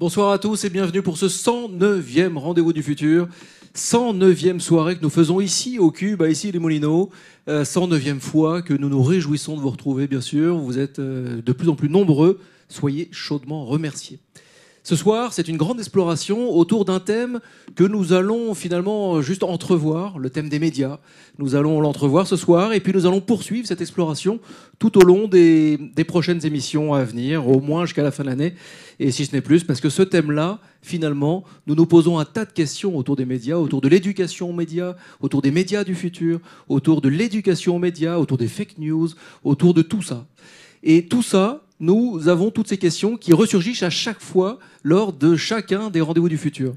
Bonsoir à tous et bienvenue pour ce 109e rendez-vous du futur. 109e soirée que nous faisons ici au Cube, ici les Moulineaux. 109e fois que nous nous réjouissons de vous retrouver, bien sûr. Vous êtes euh, de plus en plus nombreux. Soyez chaudement remerciés. Ce soir, c'est une grande exploration autour d'un thème que nous allons finalement juste entrevoir, le thème des médias. Nous allons l'entrevoir ce soir et puis nous allons poursuivre cette exploration tout au long des, prochaines émissions à venir, au moins jusqu'à la fin de l'année, et si ce n'est plus, parce que ce thème-là, finalement, nous nous posons un tas de questions autour des médias, autour de l'éducation aux médias, autour des médias du futur, autour de l'éducation aux médias, autour des fake news, autour de tout ça. Et tout ça, nous avons toutes ces questions qui ressurgissent à chaque fois lors de chacun des rendez-vous du futur.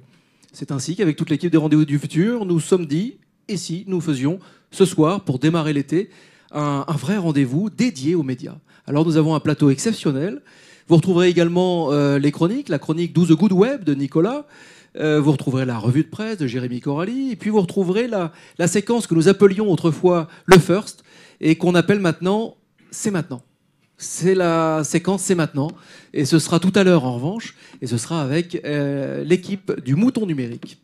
C'est ainsi qu'avec toute l'équipe des rendez-vous du futur, nous sommes dit, et si nous faisions ce soir, pour démarrer l'été, un, vrai rendez-vous dédié aux médias. Alors nous avons un plateau exceptionnel. Vous retrouverez également euh, les chroniques, la chronique 12 Good Web de Nicolas. Euh, vous retrouverez la revue de presse de Jérémy Corali. Et puis vous retrouverez la séquence que nous appelions autrefois le First et qu'on appelle maintenant C'est maintenant c'est la séquence, c'est maintenant. Et ce sera tout à l'heure en revanche, et ce sera avec euh, l'équipe du Mouton Numérique.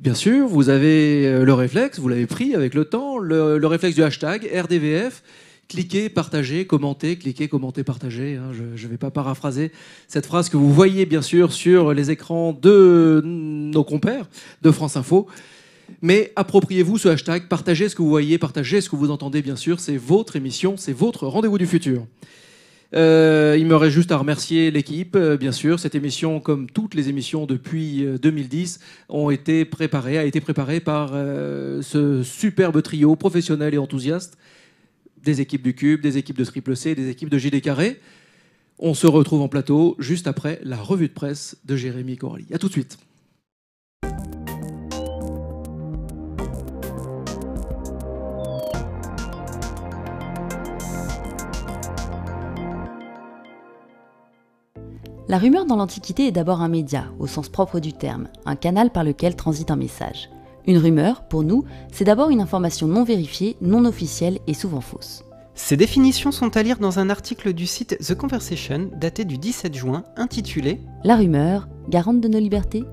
Bien sûr, vous avez euh, le réflexe, vous l'avez pris avec le temps, le, le, réflexe du hashtag RDVF. Cliquez, partagez, commentez, cliquez, commentez, partagez. Hein, je ne vais pas paraphraser cette phrase que vous voyez bien sûr sur les écrans de nos compères de France Info. Mais appropriez-vous ce hashtag, partagez ce que vous voyez, partagez ce que vous entendez, bien sûr. C'est votre émission, c'est votre rendez-vous du futur. Euh, il me reste juste à remercier l'équipe, euh, bien sûr. Cette émission, comme toutes les émissions depuis euh, 2010, ont été a été préparée par euh, ce superbe trio professionnel et enthousiaste des équipes du Cube, des équipes de Triple C, des équipes de JD Carré. On se retrouve en plateau juste après la revue de presse de Jérémy Coralie. A tout de suite. La rumeur dans l'Antiquité est d'abord un média, au sens propre du terme, un canal par lequel transite un message. Une rumeur, pour nous, c'est d'abord une information non vérifiée, non officielle et souvent fausse. Ces définitions sont à lire dans un article du site The Conversation daté du 17 juin intitulé La rumeur, garante de nos libertés?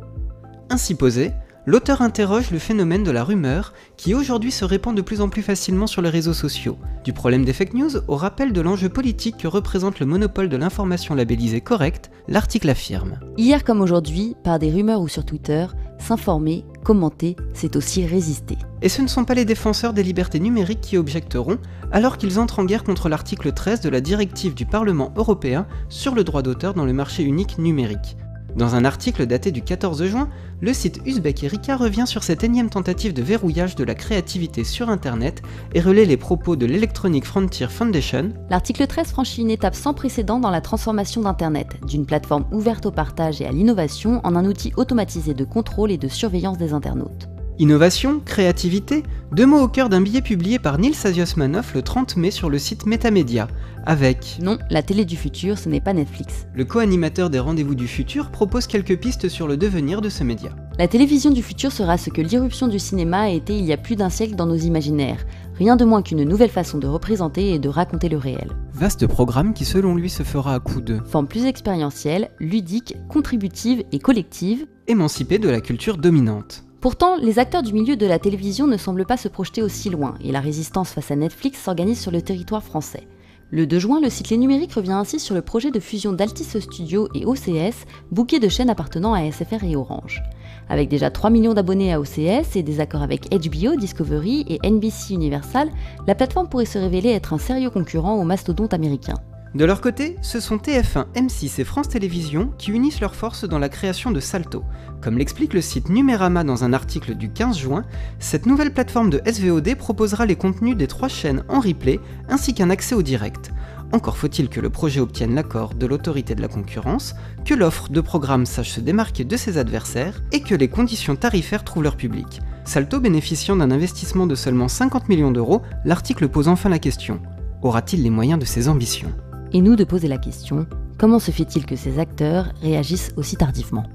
Ainsi posé, l'auteur interroge le phénomène de la rumeur qui aujourd'hui se répand de plus en plus facilement sur les réseaux sociaux, du problème des fake news au rappel de l'enjeu politique que représente le monopole de l'information labellisée correcte, l'article affirme. Hier comme aujourd'hui, par des rumeurs ou sur Twitter, s'informer, commenter, c'est aussi résister. Et ce ne sont pas les défenseurs des libertés numériques qui objecteront, alors qu'ils entrent en guerre contre l'article 13 de la directive du Parlement européen sur le droit d'auteur dans le marché unique numérique. Dans un article daté du 14 juin, le site Uzbek Erika revient sur cette énième tentative de verrouillage de la créativité sur Internet et relaie les propos de l'Electronic Frontier Foundation. L'article 13 franchit une étape sans précédent dans la transformation d'Internet, d'une plateforme ouverte au partage et à l'innovation en un outil automatisé de contrôle et de surveillance des internautes. Innovation, créativité, deux mots au cœur d'un billet publié par Nils Asiosmanov le 30 mai sur le site Metamedia, avec... Non, la télé du futur, ce n'est pas Netflix. Le co-animateur des Rendez-vous du futur propose quelques pistes sur le devenir de ce média. La télévision du futur sera ce que l'irruption du cinéma a été il y a plus d'un siècle dans nos imaginaires, rien de moins qu'une nouvelle façon de représenter et de raconter le réel. Vaste programme qui selon lui se fera à coup de... Forme plus expérientielle, ludique, contributive et collective, émancipée de la culture dominante. Pourtant, les acteurs du milieu de la télévision ne semblent pas se projeter aussi loin, et la résistance face à Netflix s'organise sur le territoire français. Le 2 juin, le site Les Numériques revient ainsi sur le projet de fusion d'Altis Studio et OCS, bouquet de chaînes appartenant à SFR et Orange. Avec déjà 3 millions d'abonnés à OCS et des accords avec HBO, Discovery et NBC Universal, la plateforme pourrait se révéler être un sérieux concurrent au mastodonte américain. De leur côté, ce sont TF1, M6 et France Télévisions qui unissent leurs forces dans la création de Salto. Comme l'explique le site Numérama dans un article du 15 juin, cette nouvelle plateforme de SVOD proposera les contenus des trois chaînes en replay ainsi qu'un accès au direct. Encore faut-il que le projet obtienne l'accord de l'autorité de la concurrence, que l'offre de programme sache se démarquer de ses adversaires et que les conditions tarifaires trouvent leur public. Salto bénéficiant d'un investissement de seulement 50 millions d'euros, l'article pose enfin la question. Aura-t-il les moyens de ses ambitions? Et nous de poser la question, comment se fait-il que ces acteurs réagissent aussi tardivement?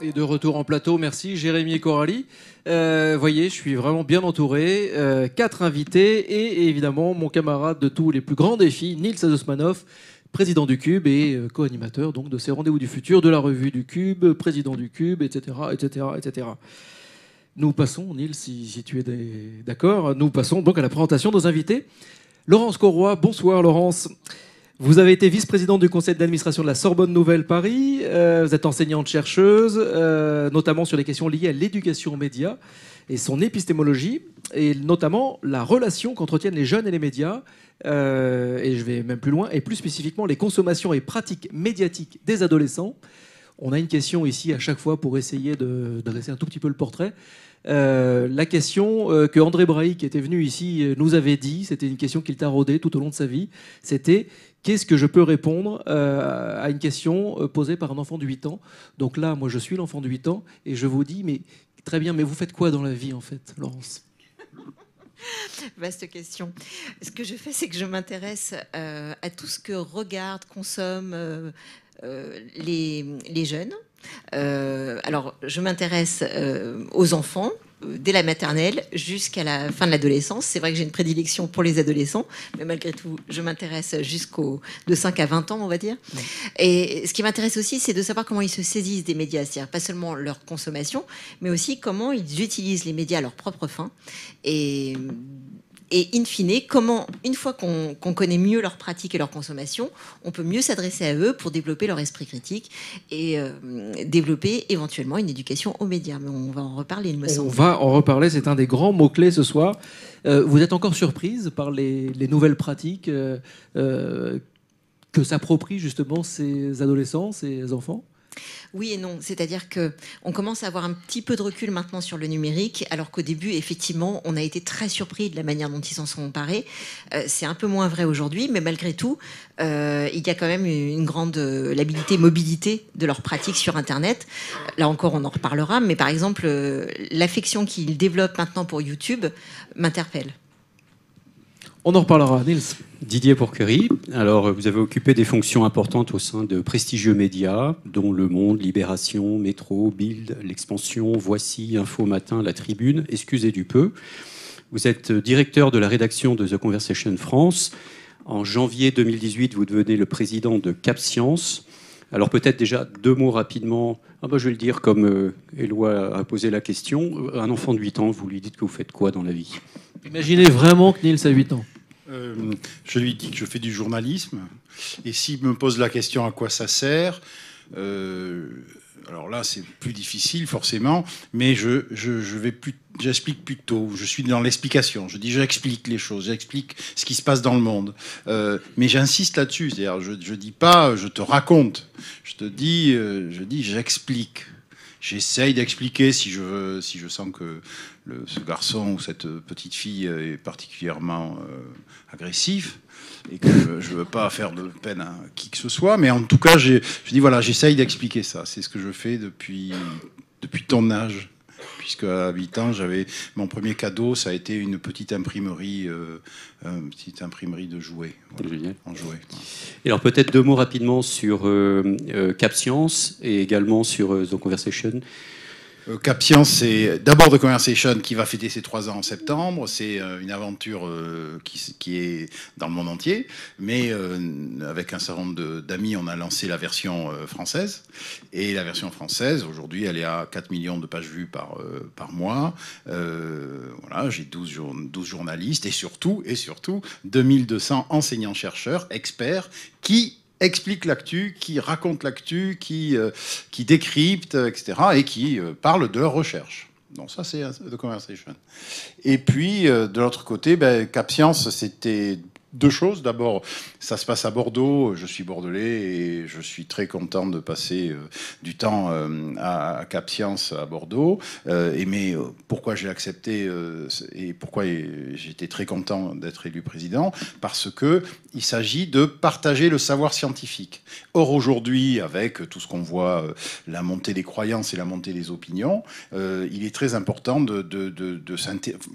Et de retour en plateau, merci Jérémy et Coralie. Euh, voyez, je suis vraiment bien entouré. Euh, quatre invités et évidemment mon camarade de tous les plus grands défis, Nils Adosmanov, président du Cube et euh, co-animateur donc de ces rendez-vous du futur, de la revue du Cube, président du Cube, etc., etc., etc. Nous passons, Nils, si, tu es d'accord, nous passons donc à la présentation de nos invités. Laurence Corroy, bonsoir Laurence. Vous avez été vice-présidente du conseil d'administration de la Sorbonne Nouvelle Paris. Euh, vous êtes enseignante-chercheuse, euh, notamment sur les questions liées à l'éducation aux médias et son épistémologie, et notamment la relation qu'entretiennent les jeunes et les médias, euh, et je vais même plus loin, et plus spécifiquement les consommations et pratiques médiatiques des adolescents. On a une question ici à chaque fois pour essayer de dresser un tout petit peu le portrait. Euh, la question euh, que André Brahi, qui était venu ici, nous avait dit, c'était une question qu'il taraudait tout au long de sa vie, c'était qu'est-ce que je peux répondre à une question posée par un enfant de 8 ans? Donc là, moi, je suis l'enfant de 8 ans, et je vous dis, mais très bien, mais vous faites quoi dans la vie, en fait, Laurence? Vaste question. Ce que je fais, c'est que je m'intéresse à tout ce que regardent, consomment les, les jeunes, euh, alors, je m'intéresse euh, aux enfants. euh, dès la maternelle jusqu'à la fin de l'adolescence. C'est vrai que j'ai une prédilection pour les adolescents, mais malgré tout, je m'intéresse jusqu'au de 5 à 20 ans, on va dire. Et ce qui m'intéresse aussi, c'est de savoir comment ils se saisissent des médias, c'est-à-dire pas seulement leur consommation, mais aussi comment ils utilisent les médias à leur propre fin. Et et in fine, comment, une fois qu'on connaît mieux leurs pratiques et leur consommation, on peut mieux s'adresser à eux pour développer leur esprit critique et euh, développer éventuellement une éducation aux médias. Mais on va en reparler, il me semble. On va en reparler, c'est un des grands mots-clés ce soir. Euh, vous êtes encore surprise par les, nouvelles pratiques euh, que s'approprient justement ces adolescents, ces enfants? Oui et non. C'est-à-dire que on commence à avoir un petit peu de recul maintenant sur le numérique, alors qu'au début, effectivement, on a été très surpris de la manière dont ils s'en sont emparés. Euh, c'est un peu moins vrai aujourd'hui, mais malgré tout, euh, il y a quand même une grande euh, mobilité de leurs pratiques sur Internet. Là encore, on en reparlera, mais par exemple, l'affection qu'ils développent maintenant pour YouTube m'interpelle. On en reparlera, Nils. Didier Porquerie. Alors, vous avez occupé des fonctions importantes au sein de prestigieux médias, dont Le Monde, Libération, Métro, Bild, L'Expansion, Voici, Info Matin, La Tribune, excusez du peu. Vous êtes directeur de la rédaction de The Conversation France. En janvier 2018, vous devenez le président de Cap Science. Alors peut-être déjà deux mots rapidement. Ah bah, je vais le dire comme euh, Éloi a posé la question. Un enfant de 8 ans, vous lui dites que vous faites quoi dans la vie? Imaginez vraiment que Nils a 8 ans. Euh, je lui dis que je fais du journalisme. Et s'il me pose la question à quoi ça sert, euh, alors là, c'est plus difficile forcément, mais je, je, vais plus, j'explique plutôt. Je suis dans l'explication. Je dis, j'explique les choses, j'explique ce qui se passe dans le monde. Euh, mais j'insiste là-dessus. C'est-à-dire, je, je dis pas, je te raconte. Je te dis, je dis, j'explique. J'essaye d'expliquer si je si je sens que ce garçon ou cette petite fille est particulièrement euh, agressif et que je ne veux pas faire de peine à qui que ce soit. Mais en tout cas, je dis voilà, j'essaye d'expliquer ça. C'est ce que je fais depuis, depuis ton âge puisque à 8 ans, j'avais mon premier cadeau, ça a été une petite imprimerie, euh, une petite imprimerie de jouets, en jouets. Et alors peut-être deux mots rapidement sur euh, euh Cap Science et également sur euh, The Conversation. Euh, Capscience, c'est d'abord The Conversation qui va fêter ses trois ans en septembre. C'est euh, une aventure euh, qui, est dans le monde entier, mais avec un certain nombre d'amis, on a lancé la version française. Et la version française, aujourd'hui, elle est à 4 millions de pages vues par, mois. j'ai 12, 12 journalistes et surtout, et surtout 2200 enseignants-chercheurs, experts, qui explique l'actu, qui raconte l'actu, qui, euh, qui décrypte, etc., et qui euh, parle de leur recherche. Donc ça, c'est The Conversation. Et puis, euh, de l'autre côté, ben, Cap c'était deux choses. D'abord, ça se passe à Bordeaux. Je suis bordelais et je suis très content de passer euh, du temps euh, à, Cap Science à Bordeaux. Euh, et mais pourquoi j'ai accepté et pourquoi j'étais très content d'être élu président? Parce que il s'agit de partager le savoir scientifique. Or aujourd'hui, avec tout ce qu'on voit, la montée des croyances et la montée des opinions, il est très important de, de, de, de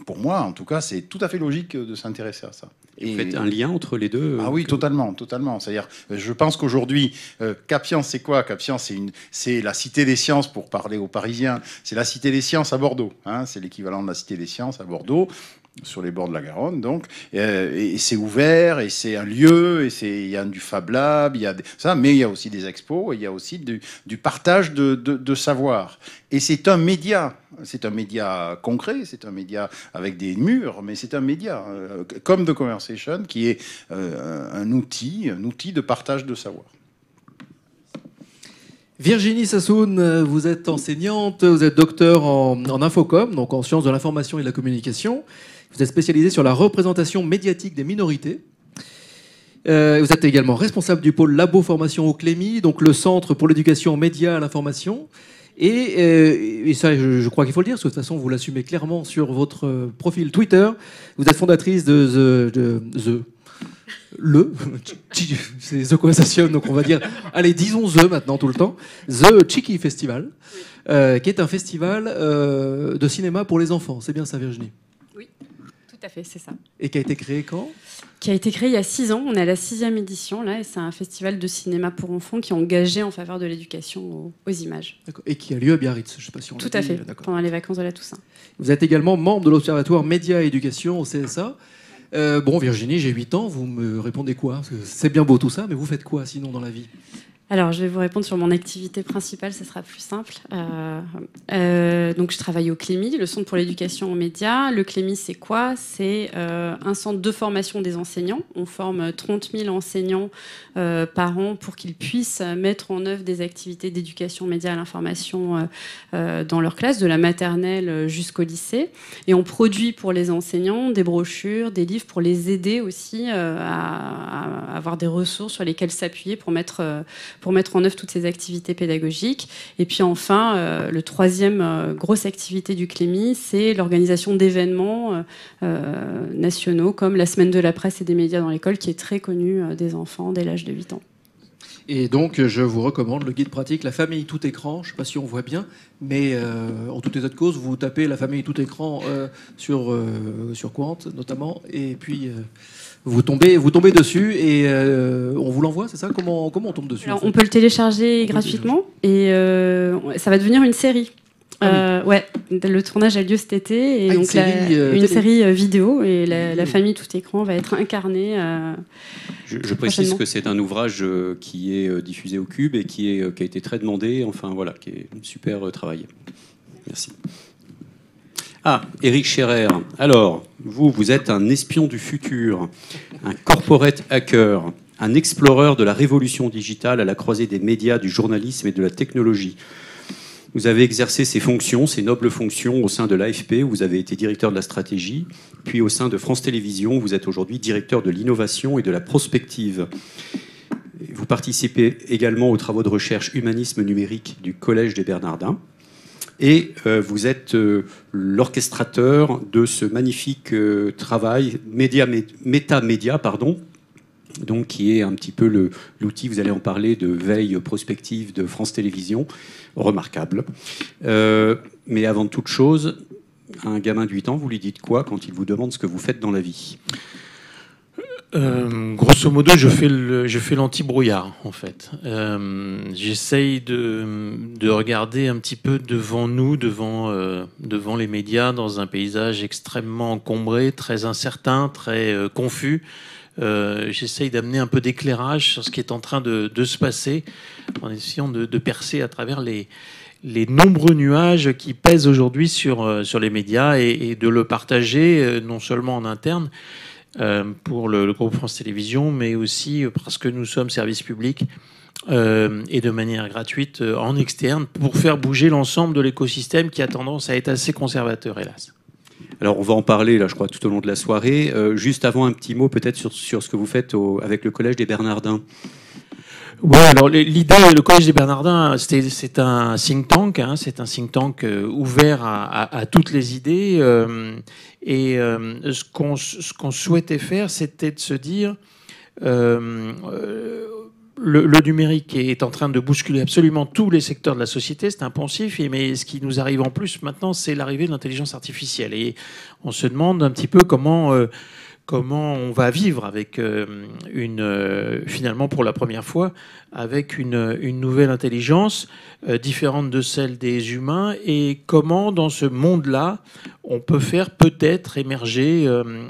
pour moi, en tout cas, c'est tout à fait logique de s'intéresser à ça. Et, un lien entre les deux Ah oui, totalement, totalement. C'est-à-dire, je pense qu'aujourd'hui, euh, Capian, c'est quoi? Capian, c'est une, c'est la cité des sciences pour parler aux Parisiens. C'est la cité des sciences à Bordeaux. Hein, c'est l'équivalent de la cité des sciences à Bordeaux sur les bords de la Garonne, donc, euh, et, c'est ouvert, et c'est un lieu, et c'est il y a du Fab Lab, il y a ça, mais il y a aussi des expos, et il y a aussi du, partage de, savoir. Et c'est un média, c'est un média concret, c'est un média avec des murs, mais c'est un média euh, comme The Conversation qui est euh, un outil, un outil de partage de savoir. Virginie Sassoun, vous êtes enseignante, vous êtes docteur en infocom, donc en sciences de l'information et de la communication. Vous êtes spécialisé sur la représentation médiatique des minorités. Euh, vous êtes également responsable du pôle Labo Formation au Clémy, donc le centre pour l'éducation aux médias à l'information. Et, euh, et, ça, je, crois qu'il faut le dire, parce que de toute façon, vous l'assumez clairement sur votre euh, profil Twitter. Vous êtes fondatrice de The, the le, c'est The Conversation, donc on va dire, allez, disons The maintenant tout le temps, The Cheeky Festival, qui est un festival de cinéma pour les enfants. C'est bien ça, Virginie? À fait, c'est ça. Et qui a été créé quand? Qui a été créé il y a six ans. On est à la sixième édition là, et c'est un festival de cinéma pour enfants qui est engagé en faveur de l'éducation aux, aux images. Et qui a lieu à Biarritz, je sais pas si on Tout à dit. fait, pendant les vacances de la Toussaint. Vous êtes également membre de l'Observatoire Média et Éducation au CSA. Euh, bon, Virginie, j'ai 8 ans, vous me répondez quoi? Parce que C'est bien beau tout ça, mais vous faites quoi sinon dans la vie? Alors, je vais vous répondre sur mon activité principale, ce sera plus simple. Euh, euh, donc, je travaille au Clémy, le Centre pour l'éducation aux médias. Le Clémy, c'est quoi? C'est euh, un centre de formation des enseignants. On forme 30 000 enseignants par an pour qu'ils puissent mettre en œuvre des activités d'éducation média à l'information dans leur classe, de la maternelle jusqu'au lycée. Et on produit pour les enseignants des brochures, des livres pour les aider aussi à, avoir des ressources sur lesquelles s'appuyer pour mettre pour mettre en œuvre toutes ces activités pédagogiques. Et puis enfin, euh, le troisième euh, grosse activité du Clémy, c'est l'organisation d'événements euh, euh, nationaux comme la semaine de la presse et des médias dans l'école, qui est très connue des enfants dès l'âge de 8 ans. Et donc, je vous recommande le guide pratique La famille tout écran. Je ne sais pas si on voit bien, mais en tout état de cause, vous tapez La famille tout écran sur, sur Quant notamment, et puis vous, tombez, vous tombez dessus et euh, on vous l'envoie, c'est ça? Comment, comment on tombe dessus Alors, en fait? on peut le télécharger On peut le gratuitement et euh, ça va devenir une série. Ah oui. Euh, ouais, le tournage a lieu cet été et Ah, une donc la- série, euh, une série vidéo et la, la famille tout écran va être incarnée. euh, Je, je précise que c'est un ouvrage qui est diffusé au Cube et qui, est, qui a été très demandé, enfin voilà, qui est super travaillé. Merci. Ah, Eric Scherer. Alors, vous, vous êtes un espion du futur, un corporate hacker, un explorer de la révolution digitale à la croisée des médias, du journalisme et de la technologie. Vous avez exercé ces fonctions, ces nobles fonctions au sein de l'AFP, où vous avez été directeur de la stratégie, puis au sein de France Télévisions, où vous êtes aujourd'hui directeur de l'innovation et de la prospective. Vous participez également aux travaux de recherche humanisme numérique du Collège des Bernardins. Et euh, vous êtes euh, l'orchestrateur de ce magnifique euh, travail média, pardon, donc qui est un petit peu l'outil, vous allez en parler, de veille prospective de France Télévisions, remarquable. Mais avant toute chose, un gamin de 8 ans, vous lui dites quoi quand il vous demande ce que vous faites dans la vie? Euh, grosso modo, je fais le, je fais l'anti-brouillard en fait. Euh, J'essaye de, de regarder un petit peu devant nous, devant, euh, devant les médias, dans un paysage extrêmement encombré, très incertain, très euh, confus. Euh, J'essaye d'amener un peu d'éclairage sur ce qui est en train de, de se passer, en essayant de, de percer à travers les, les nombreux nuages qui pèsent aujourd'hui sur, sur les médias et, et de le partager non seulement en interne, pour le, groupe France Télévisions, mais aussi euh, parce que nous sommes service public euh, et de manière gratuite euh, en externe pour faire bouger l'ensemble de l'écosystème qui a tendance à être assez conservateur, hélas. Alors, on va en parler, là, je crois, tout au long de la soirée. Euh, juste avant, un petit mot peut-être sur, sur ce que vous faites avec le Collège des Bernardins. Ouais, alors l'idée, le Collège des Bernardins, c'est un think tank, hein, c'est un think tank euh, ouvert à, à- à toutes les idées. euh, et euh, ce qu'on qu'on souhaitait faire, c'était de se dire, euh, euh, le, le numérique est en train de bousculer absolument tous les secteurs de la société, c'est un et- mais ce qui nous arrive en plus maintenant, c'est l'arrivée de l'intelligence artificielle. Et on se demande un petit peu comment... euh, comment on va vivre avec une, finalement pour la première fois, avec une, nouvelle intelligence différente de celle des humains et comment dans ce monde-là on peut faire peut-être émerger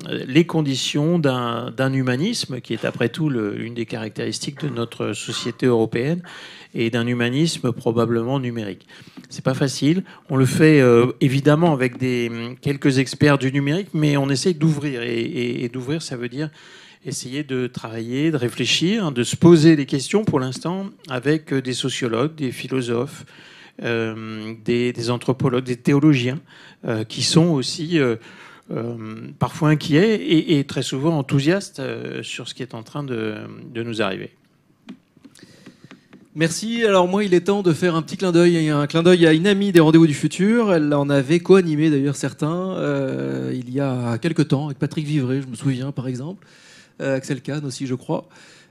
les conditions d'un humanisme qui est après tout le, une des caractéristiques de notre société européenne et d'un humanisme probablement numérique. C'est pas facile. On le fait euh, évidemment avec des, quelques experts du numérique, mais on essaye d'ouvrir. Et, d'ouvrir, ça veut dire essayer de travailler, de réfléchir, de se poser des questions pour l'instant avec euh, des sociologues, des philosophes, euh, des, anthropologues, des théologiens, qui sont aussi parfois inquiets et, très souvent enthousiastes sur ce qui est en train de nous arriver. Merci. Alors moi, il est temps de faire un petit clin d'œil, un clin d'œil à une amie des Rendez-vous du Futur. Elle en avait co-animé d'ailleurs certains euh, il y a quelques temps avec Patrick Vivray, je me souviens par exemple, euh, Axel Kahn aussi, je crois.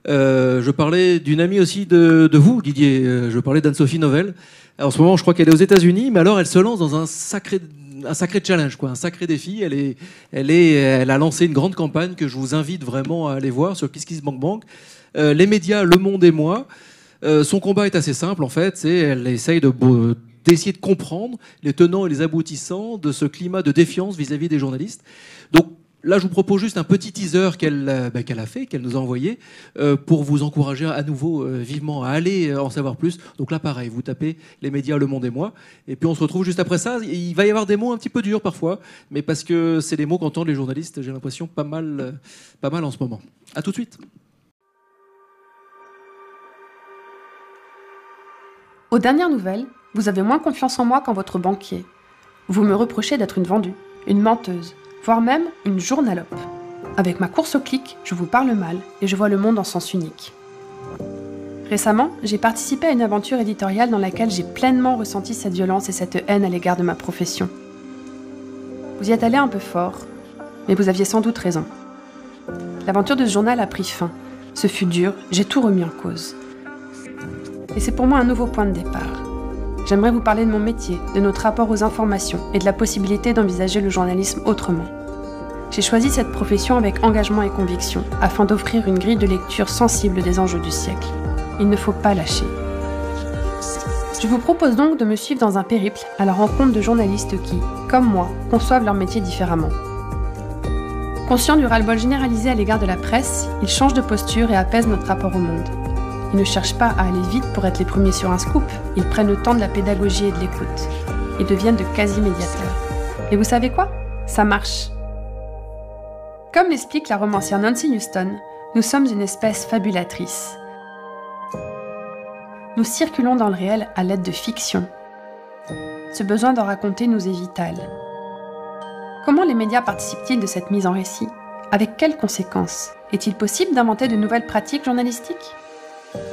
Euh, je parlais d'une amie aussi de, vous, Didier. je parlais d'Anne-Sophie Novelle. en ce moment, je crois qu'elle est aux États-Unis, mais alors elle se lance dans un sacré un sacré challenge, quoi, un sacré défi. Elle, est, elle, est, elle a lancé une grande campagne que je vous invite vraiment à aller voir sur KissKissBankBank. Euh, les médias, Le Monde et moi. Euh, son combat est assez simple en fait, c'est elle essaye de d'essayer de comprendre les tenants et les aboutissants de ce climat de défiance vis-à-vis des journalistes. Donc là, je vous propose juste un petit teaser qu'elle euh, bah, a fait, qu'elle nous a envoyé, euh, pour vous encourager à nouveau vivement à aller en savoir plus. Donc là, pareil, vous tapez les médias Le Monde et moi, et puis on se retrouve juste après ça. Il va y avoir des mots un petit peu durs parfois, mais parce que c'est les mots qu'entendent les journalistes, j'ai l'impression, pas mal, pas mal en ce moment. À tout de suite. Aux dernières nouvelles, vous avez moins confiance en moi qu'en votre banquier. Vous me reprochez d'être une vendue, une menteuse, voire même une journalope. Avec ma course au clic, je vous parle mal et je vois le monde en sens unique. Récemment, j'ai participé à une aventure éditoriale dans laquelle j'ai pleinement ressenti cette violence et cette haine à l'égard de ma profession. Vous y êtes allé un peu fort, mais vous aviez sans doute raison. L'aventure de ce journal a pris fin. Ce fut dur, j'ai tout remis en cause. Et c'est pour moi un nouveau point de départ. J'aimerais vous parler de mon métier, de notre rapport aux informations et de la possibilité d'envisager le journalisme autrement. J'ai choisi cette profession avec engagement et conviction, afin d'offrir une grille de lecture sensible des enjeux du siècle. Il ne faut pas lâcher. Je vous propose donc de me suivre dans un périple à la rencontre de journalistes qui, comme moi, conçoivent leur métier différemment. Conscients du ras-le-bol généralisé à l'égard de la presse, ils changent de posture et apaisent notre rapport au monde. Ils ne cherchent pas à aller vite pour être les premiers sur un scoop, ils prennent le temps de la pédagogie et de l'écoute. Ils deviennent de quasi-médiateurs. Et vous savez quoi? Ça marche. Comme l'explique la romancière Nancy Houston, nous sommes une espèce fabulatrice. Nous circulons dans le réel à l'aide de fiction. Ce besoin d'en raconter nous est vital. Comment les médias participent-ils de cette mise en récit? Avec quelles conséquences? Est-il possible d'inventer de nouvelles pratiques journalistiques? Avec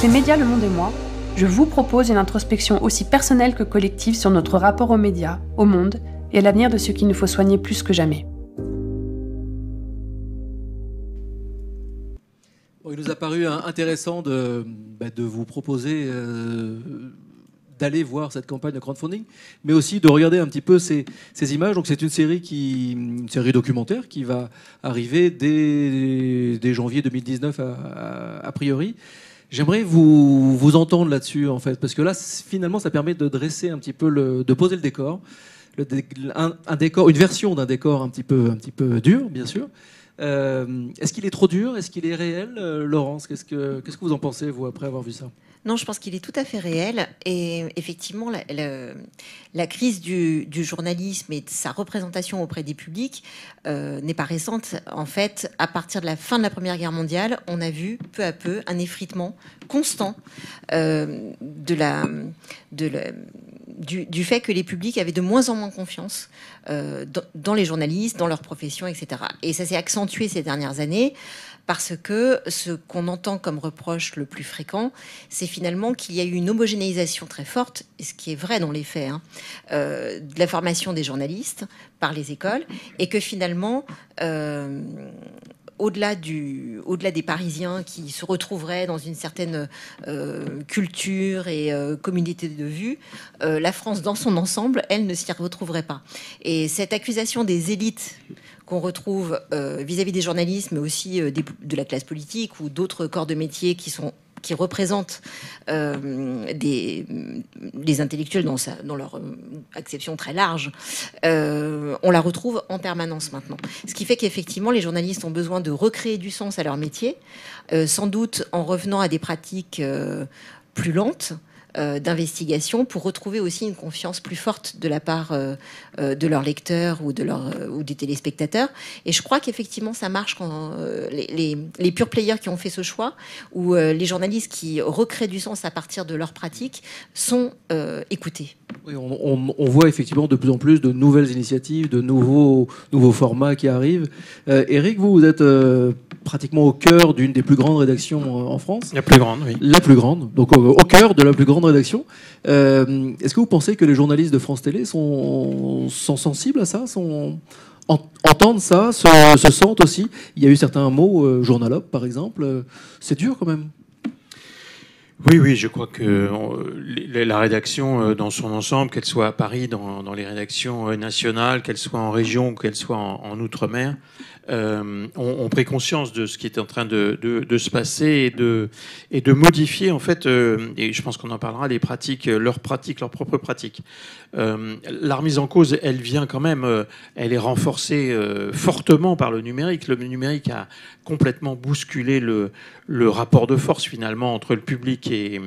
les médias Le Monde et moi, je vous propose une introspection aussi personnelle que collective sur notre rapport aux médias, au monde et à l'avenir de ce qu'il nous faut soigner plus que jamais. Il nous a paru intéressant de, bah, de vous proposer euh, d'aller voir cette campagne de crowdfunding, mais aussi de regarder un petit peu ces, images. Donc c'est une série qui, une série documentaire qui va arriver dès, janvier 2019 a priori. J'aimerais vous, entendre là-dessus, en fait, parce que là, finalement, ça permet de dresser un petit peu, de poser le décor. Une version d'un décor un petit peu dur, bien sûr. Euh, est-ce qu'il est trop dur? Est-ce qu'il est réel, euh, Laurence Qu'est-ce que, qu'est-ce que vous en pensez, vous, après avoir vu ça? Non, je pense qu'il est tout à fait réel. Et effectivement, la, crise du, journalisme et de sa représentation auprès des publics euh, n'est pas récente. En fait, à partir de la fin de la Première Guerre mondiale, on a vu peu à peu un effritement constant euh, du, fait que les publics avaient de moins en moins confiance euh, dans, les journalistes, dans leur profession, etc. Et ça s'est accentué ces dernières années parce que ce qu'on entend comme reproche le plus fréquent, c'est finalement qu'il y a eu une homogénéisation très forte, et ce qui est vrai dans les faits, hein, euh, de la formation des journalistes par les écoles, et que finalement, euh, au-delà des Parisiens qui se retrouveraient dans une certaine euh, culture et communauté de vue, la France dans son ensemble, elle ne s'y retrouverait pas. Et cette accusation des élites qu'on retrouve euh, vis-à-vis des journalistes, mais aussi euh, de la classe politique ou d'autres corps de métier qui sont qui représentent euh, des, intellectuels dans, dans leur acception très large, on la retrouve en permanence maintenant. Ce qui fait qu'effectivement, les journalistes ont besoin de recréer du sens à leur métier, sans doute en revenant à des pratiques plus lentes euh, d'investigation pour retrouver aussi une confiance plus forte de la part euh, euh, de leurs lecteurs ou, de leurs, euh, ou des téléspectateurs. Et je crois qu'effectivement, ça marche quand euh, les, les, les pure players qui ont fait ce choix ou euh, les journalistes qui recréent du sens à partir de leurs pratiques sont euh, écoutés. Oui, on, on- on voit effectivement de plus en plus de nouvelles initiatives, de nouveaux, nouveaux formats qui arrivent. Euh, Eric, vous, vous êtes euh, pratiquement au cœur d'une des plus grandes rédactions en France. La plus grande, oui. La plus grande, donc au, au cœur de la plus grande rédaction. Euh, Est-ce que vous pensez que les journalistes de France Télé sont, sensibles à ça sont, en- Entendent ça, se, se sentent aussi? Il y a eu certains mots, euh, journalope par exemple. euh, C'est dur quand même. Oui, oui, je crois que euh, la rédaction euh, dans son ensemble, qu'elle soit à Paris, dans, dans les rédactions euh, nationales, qu'elle soit en région qu'elle soit en, outre-mer, ont, pris conscience de ce qui est en train de, de- se passer et de, et de modifier, en fait, et je pense qu'on en parlera, les pratiques, leurs pratiques, leurs propres pratiques. Euh, la remise en cause, elle vient quand même, elle est renforcée fortement par le numérique. Le numérique a complètement bousculé le, le rapport de force finalement entre le public et,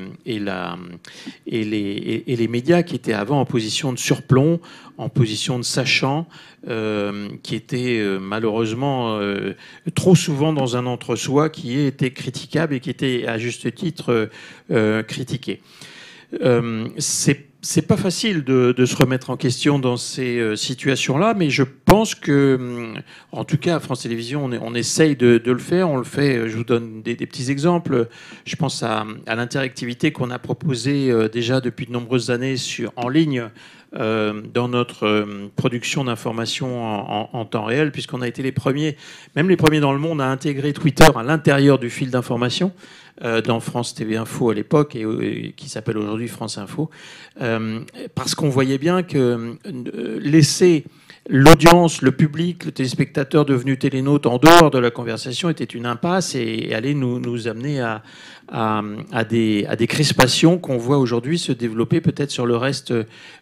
les, médias qui étaient avant en position de surplomb, en position de sachant, euh, qui étaient euh, malheureusement euh, trop souvent dans un entre-soi qui était critiquable et qui était à juste titre critiqué. C'est c'est pas facile de, de, se remettre en question dans ces euh, situations-là, mais je pense que, hum, en tout cas, à France Télévisions, on, on essaye de, de, le faire. On le fait. Je vous donne des, des petits exemples. Je pense à, à l'interactivité qu'on a proposée euh, déjà depuis de nombreuses années sur, en ligne euh, dans notre euh, production d'informations en, temps réel, puisqu'on a été les premiers, même les premiers dans le monde, à intégrer Twitter à l'intérieur du fil d'information euh, dans France TV Info à l'époque et, qui s'appelle aujourd'hui France Info, parce qu'on voyait bien que laisser l'audience, le public, le téléspectateur devenu télénaute en dehors de la conversation était une impasse et, allait nous amener à, à, des, à crispations qu'on voit aujourd'hui se développer peut-être sur le reste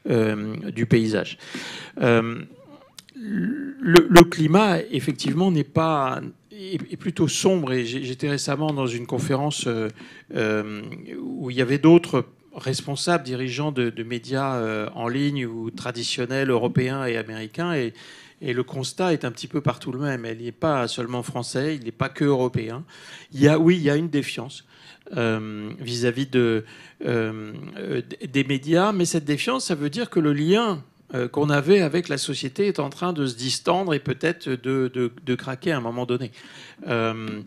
euh, du paysage. Euh, le, climat, effectivement, n'est pas est plutôt sombre et j'étais récemment dans une conférence euh, où il y avait d'autres responsables, dirigeants de, médias en ligne ou traditionnels européens et américains et, et, le constat est un petit peu partout le même. Il n'est pas seulement français, il n'est pas que européen. Il y a, oui, il y a une défiance vis-à-vis -vis de, des médias, mais cette défiance, ça veut dire que le lien qu'on avait avec la société est en train de se distendre et peut-être de, de, craquer à un moment donné. Euh,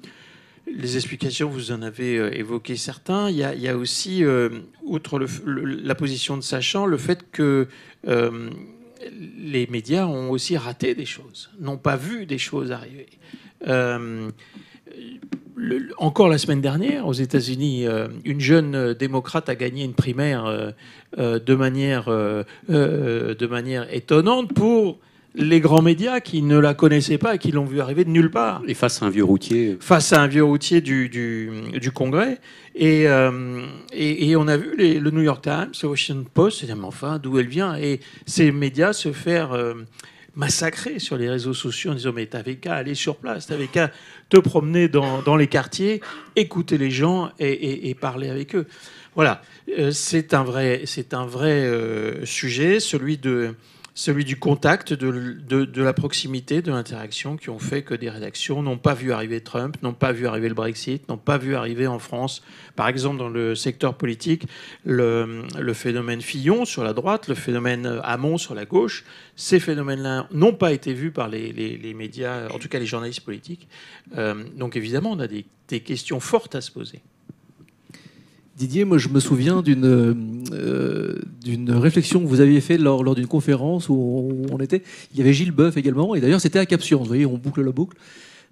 les explications, vous en avez évoqué certains. Il y a, aussi, euh, outre la position de sachant, le fait que euh, les médias ont aussi raté des choses, n'ont pas vu des choses arriver. Euh, le, encore la semaine dernière, aux États-Unis, euh, une jeune démocrate a gagné une primaire euh, euh, de, manière, de manière étonnante pour les grands médias qui ne la connaissaient pas et qui l'ont vu arriver de nulle part. Et face à un vieux routier. Face à un vieux routier du, du, du Congrès. Et, et, et, on a vu les, le New York Times, le Washington Post, et enfin, d'où elle vient. Et ces médias se faire massacré sur les réseaux sociaux en disant mais t'avais qu'à aller sur place, t'avais qu'à te promener dans, les quartiers, écouter les gens et, parler avec eux. Voilà, euh, c'est un vrai, c'est un vrai euh, sujet, celui de celui du contact, de, de, la proximité, de l'interaction, qui ont fait que des rédactions n'ont pas vu arriver Trump, n'ont pas vu arriver le Brexit, n'ont pas vu arriver en France, par exemple dans le secteur politique, le, phénomène Fillon sur la droite, le phénomène Hamon sur la gauche. Ces phénomènes-là n'ont pas été vus par les, les, médias, en tout cas les journalistes politiques. Euh, donc évidemment, on a des questions fortes à se poser. Didier, moi je me souviens d'une euh, d'une réflexion que vous aviez faite lors, lors d'une conférence où on, était. Il y avait Gilles Boeuf également, et d'ailleurs c'était à Cap Science, vous voyez, on boucle la boucle.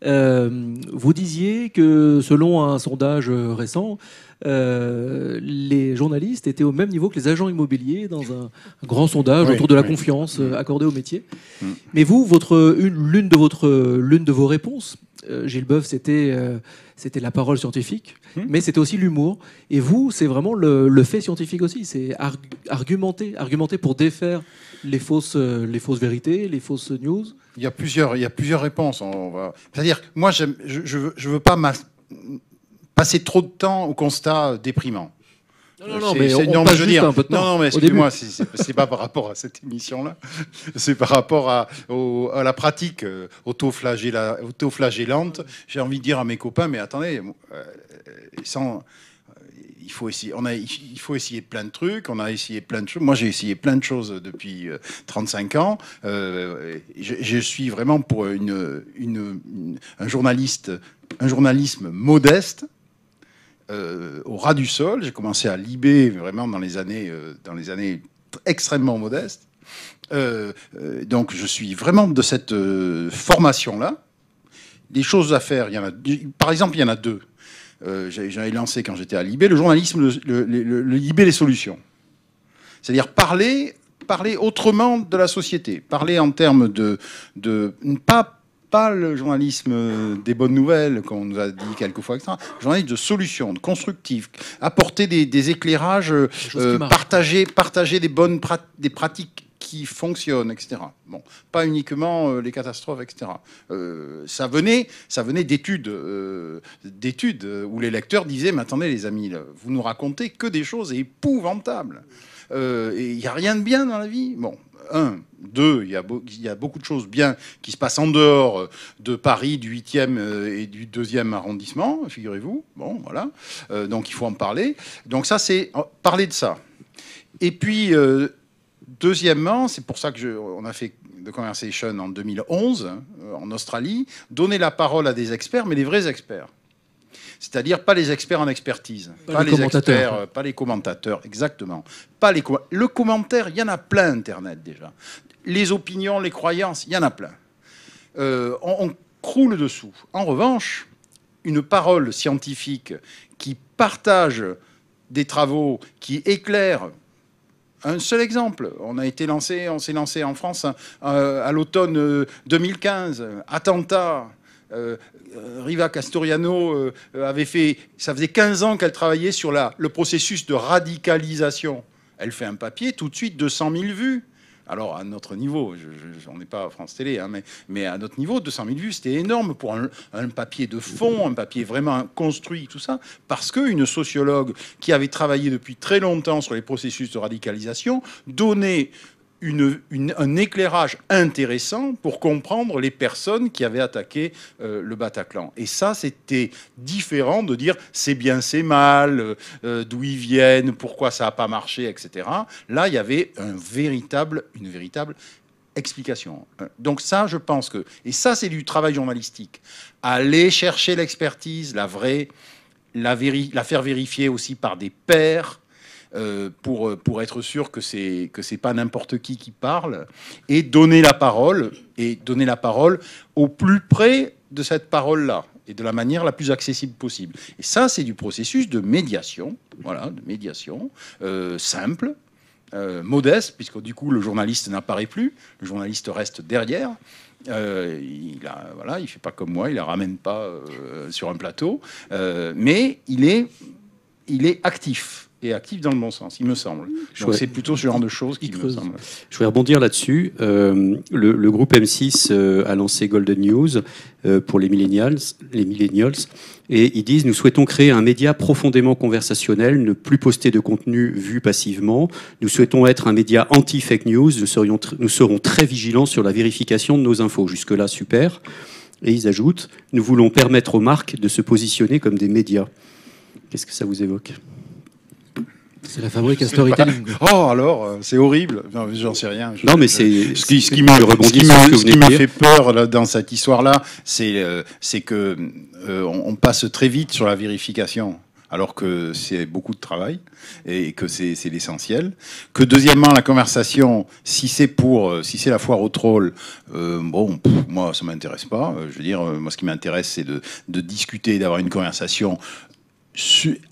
Euh, vous disiez que selon un sondage récent, euh, les journalistes étaient au même niveau que les agents immobiliers dans un, un grand sondage Oui, autour de la oui. confiance euh, accordée au métier. Mm. Mais vous, votre une- l'une de votre l'une de vos réponses, euh, Gilles Boeuf, c'était euh, c'était la parole scientifique, Mm. mais c'était aussi l'humour. Et vous, c'est vraiment le, le fait scientifique aussi. C'est arg- argumenter, argumenter pour défaire les fausses euh, les fausses vérités, les fausses news. Il y a plusieurs, il y a plusieurs réponses. On va... C'est-à-dire, moi, je, je, veux, je veux pas ma- passer trop de temps au constat déprimant. Non, non, mais on, passe je veux dire- un peu de temps. Non, non, mais excusez-moi, c'est- pas par rapport à cette émission-là. C'est par rapport à, au- à la pratique euh, autoflagella- autoflagellante. J'ai envie de dire à mes copains, mais attendez, euh, sans, euh, il faut essayer. On a, il faut essayer plein de trucs. On a essayé plein de choses. Moi, j'ai essayé plein de choses depuis euh, 35 ans. Euh, je, je suis vraiment pour une, une- une- un journaliste, un journalisme modeste euh, au ras du sol. J'ai commencé à Libé vraiment dans les années, euh, dans les années extrêmement modestes. Euh, donc je suis vraiment de cette formation-là. Des choses à faire, il y en a. Par exemple, il y en a deux. J'avais lancé quand j'étais à Libé le journalisme, le Libé les solutions. C'est-à-dire parler, parler autrement de la société, parler en termes de, de pas pas le journalisme des bonnes nouvelles, qu'on nous a dit quelquefois, etc. Le journalisme de solutions, de constructif, apporter des, des éclairages, euh, partager, partager des bonnes prat- des pratiques qui fonctionnent, etc. Bon, pas uniquement euh, les catastrophes, etc. Euh, ça venait, ça venait d'études, euh, d'études où les lecteurs disaient, mais attendez les amis, là, vous nous racontez que des choses épouvantables. Il n'y a rien de bien dans la vie. Bon, un, deux, il y, a beaucoup de choses bien qui se passent en dehors euh, de Paris, du 8e euh, et du 2e arrondissement, figurez-vous. Bon, voilà. Euh, donc il faut en parler. Donc ça, c'est parler de ça. Et puis, deuxièmement, c'est pour ça que je, on a fait The Conversation en 2011 euh, en Australie, donner la parole à des experts, mais les vrais experts. C'est-à-dire pas les experts en expertise, Pas pas, les les, commentateurs. experts, euh, pas les commentateurs, exactement. Pas les com- le commentaire, il y en a plein Internet déjà. Les opinions, les croyances, il y en a plein. Euh, on, on croule dessous. En revanche, une parole scientifique qui partage des travaux, qui éclaire. Un seul exemple, on a été lancé, on s'est lancé en France euh, à l'automne euh, 2015, euh, attentat. euh, Riva Castoriano euh, avait fait, ça faisait 15 ans qu'elle travaillait sur la, le processus de radicalisation. Elle fait un papier, tout de suite 200 000 vues. Alors à notre niveau, on n'est pas France Télé, hein, mais, mais à notre niveau, 200 000 vues, c'était énorme pour un, un papier de fond, un papier vraiment construit, tout ça, parce qu'une sociologue qui avait travaillé depuis très longtemps sur les processus de radicalisation donnait un éclairage intéressant pour comprendre les personnes qui avaient attaqué euh, le Bataclan. Et ça, c'était différent de dire c'est bien, c'est mal, euh, euh, d'où ils viennent, pourquoi ça n'a pas marché, etc. Là, il y avait véritable, une véritable explication. Donc ça, je pense que, et ça, c'est du travail journalistique. Aller chercher l'expertise, la vraie, la faire vérifier aussi par des pairs, euh, pour, euh, pour être sûr que c'est que pas n'importe qui qui parle et donner la parole et donner la parole au plus près de cette parole là et de la manière la plus accessible possible. Et ça, c'est du processus de médiation, voilà, de médiation euh, simple, modeste, puisque du coup le journaliste n'apparaît plus, le journaliste reste derrière. Il a, voilà, il fait pas comme moi, il la ramène pas sur un plateau, mais il est, il est actif. Et actif dans le bon sens, il me semble. C'est plutôt ce genre de choses qui me semble. Je voudrais rebondir là-dessus. Euh, le, le, groupe M6 euh, a lancé Golden News euh, pour les millennials, les millennials, et ils disent nous souhaitons créer un média profondément conversationnel, ne plus poster de contenu vu passivement. Nous souhaitons être un média anti-fake news. Nous, serions nous serons très vigilants sur la vérification de nos infos. Jusque là, super. Et ils ajoutent nous voulons permettre aux marques de se positionner comme des médias. Qu'est-ce que ça vous évoque? C'est la fabrique à storytelling. Oh alors, euh, c'est horrible. J'en sais rien. non, mais c'est ce qui, ce qui me, ce qui me fait peur là, dans cette histoire-là, c'est euh, c'est que euh, on, passe très vite sur la vérification. Alors que c'est beaucoup de travail et que c'est l'essentiel. Que deuxièmement, la conversation, si c'est pour, si c'est la foire au troll, bon, moi ça m'intéresse pas. Je veux dire, moi ce qui m'intéresse, c'est de, de discuter, d'avoir une conversation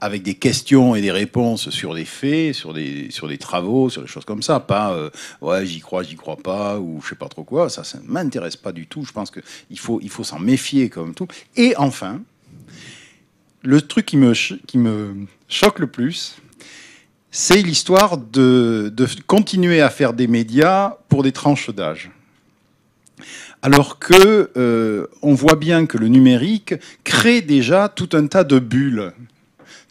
avec des questions et des réponses sur des faits, sur des, sur des travaux, sur des choses comme ça. Pas euh, ouais, j'y crois, j'y crois pas, ou je sais pas trop quoi. Ça, ça ne m'intéresse pas du tout. Je pense qu'il faut, il faut s'en méfier comme tout. Et enfin, le truc qui me, qui me choque le plus, c'est l'histoire de, de continuer à faire des médias pour des tranches d'âge alors que euh, on voit bien que le numérique crée déjà tout un tas de bulles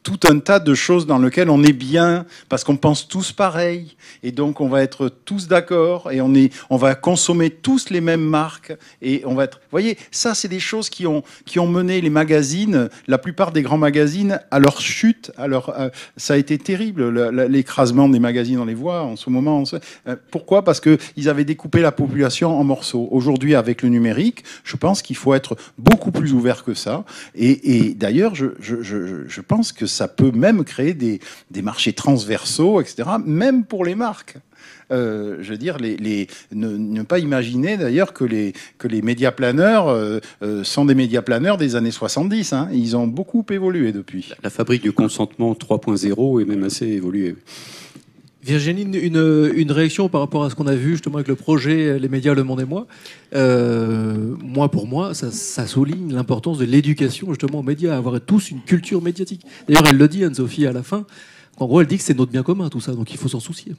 tout un tas de choses dans lesquelles on est bien parce qu'on pense tous pareil et donc on va être tous d'accord et on est on va consommer tous les mêmes marques et on va être vous voyez ça c'est des choses qui ont qui ont mené les magazines la plupart des grands magazines à leur chute alors euh, ça a été terrible l'écrasement des magazines on les voit en ce moment euh, pourquoi? Parce que ils avaient découpé la population en morceaux. Aujourd'hui avec le numérique je pense qu'il faut être beaucoup plus ouvert que ça et, et d'ailleurs je, je, je, je pense que ça peut même créer des, marchés transversaux, etc., même pour les marques. Euh, je veux dire, les, ne, pas imaginer d'ailleurs que les, que les médias planeurs euh, euh, sont des médias planeurs des années 70. Hein. Ils ont beaucoup évolué depuis. La fabrique du consentement 3.0 est même assez évoluée. Virginie, une, réaction par rapport à ce qu'on a vu justement avec le projet Les médias, le monde et moi? Euh, moi, pour moi, ça, ça souligne l'importance de l'éducation justement aux médias, avoir tous une culture médiatique. D'ailleurs, elle le dit, Anne-Sophie, à la fin. En gros, elle dit que c'est notre bien commun, tout ça, donc il faut s'en soucier.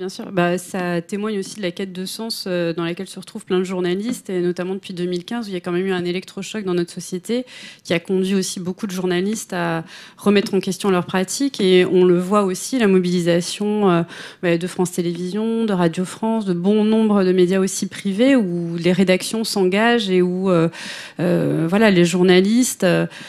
Bien sûr. Bah, ça témoigne aussi de la quête de sens euh, dans laquelle se retrouvent plein de journalistes, et notamment depuis 2015, où il y a quand même eu un électrochoc dans notre société qui a conduit aussi beaucoup de journalistes à remettre en question leurs pratiques. Et on le voit aussi, la mobilisation euh, de France Télévisions, de Radio France, de bon nombre de médias aussi privés, où les rédactions s'engagent et où euh, voilà, les journalistes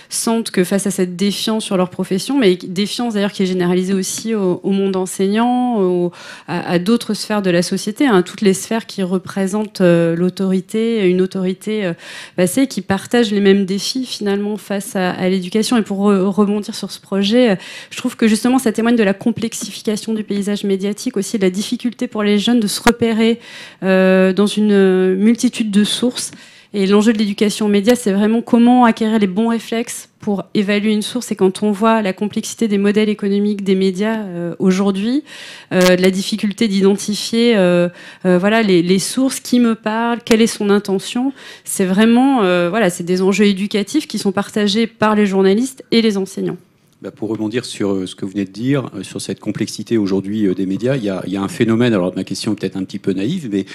sentent que face à cette défiance sur leur profession, mais défiance d'ailleurs qui est généralisée aussi au, au monde enseignant, au, à, d'autres sphères de la société, hein, toutes les sphères qui représentent euh, l'autorité, une autorité euh, passée, qui partagent les mêmes défis finalement face à, l'éducation. Et pour rebondir sur ce projet, euh, je trouve que justement ça témoigne de la complexification du paysage médiatique, aussi de la difficulté pour les jeunes de se repérer dans une multitude de sources. Et l'enjeu de l'éducation aux médias, c'est vraiment comment acquérir les bons réflexes pour évaluer une source. Et quand on voit la complexité des modèles économiques des médias euh, aujourd'hui, euh, la difficulté d'identifier euh, voilà les, les, sources, qui me parlent, quelle est son intention, c'est vraiment voilà, c'est des enjeux éducatifs qui sont partagés par les journalistes et les enseignants. Bah pour rebondir sur ce que vous venez de dire, sur cette complexité aujourd'hui des médias, il y, a, un phénomène, alors ma question est peut-être un petit peu naïve, mais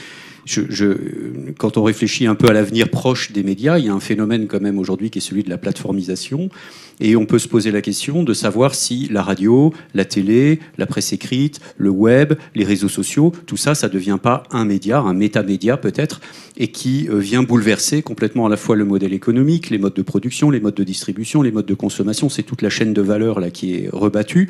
quand on réfléchit un peu à l'avenir proche des médias, il y a un phénomène quand même aujourd'hui qui est celui de la plateformisation. Et on peut se poser la question de savoir si la radio, la télé, la presse écrite, le web, les réseaux sociaux, tout ça, ça ne devient pas un média, un métamédia peut-être, et qui euh, vient bouleverser complètement à la fois le modèle économique, les modes de production, les modes de distribution, les modes de consommation. C'est toute la chaîne de valeur là qui est rebattue.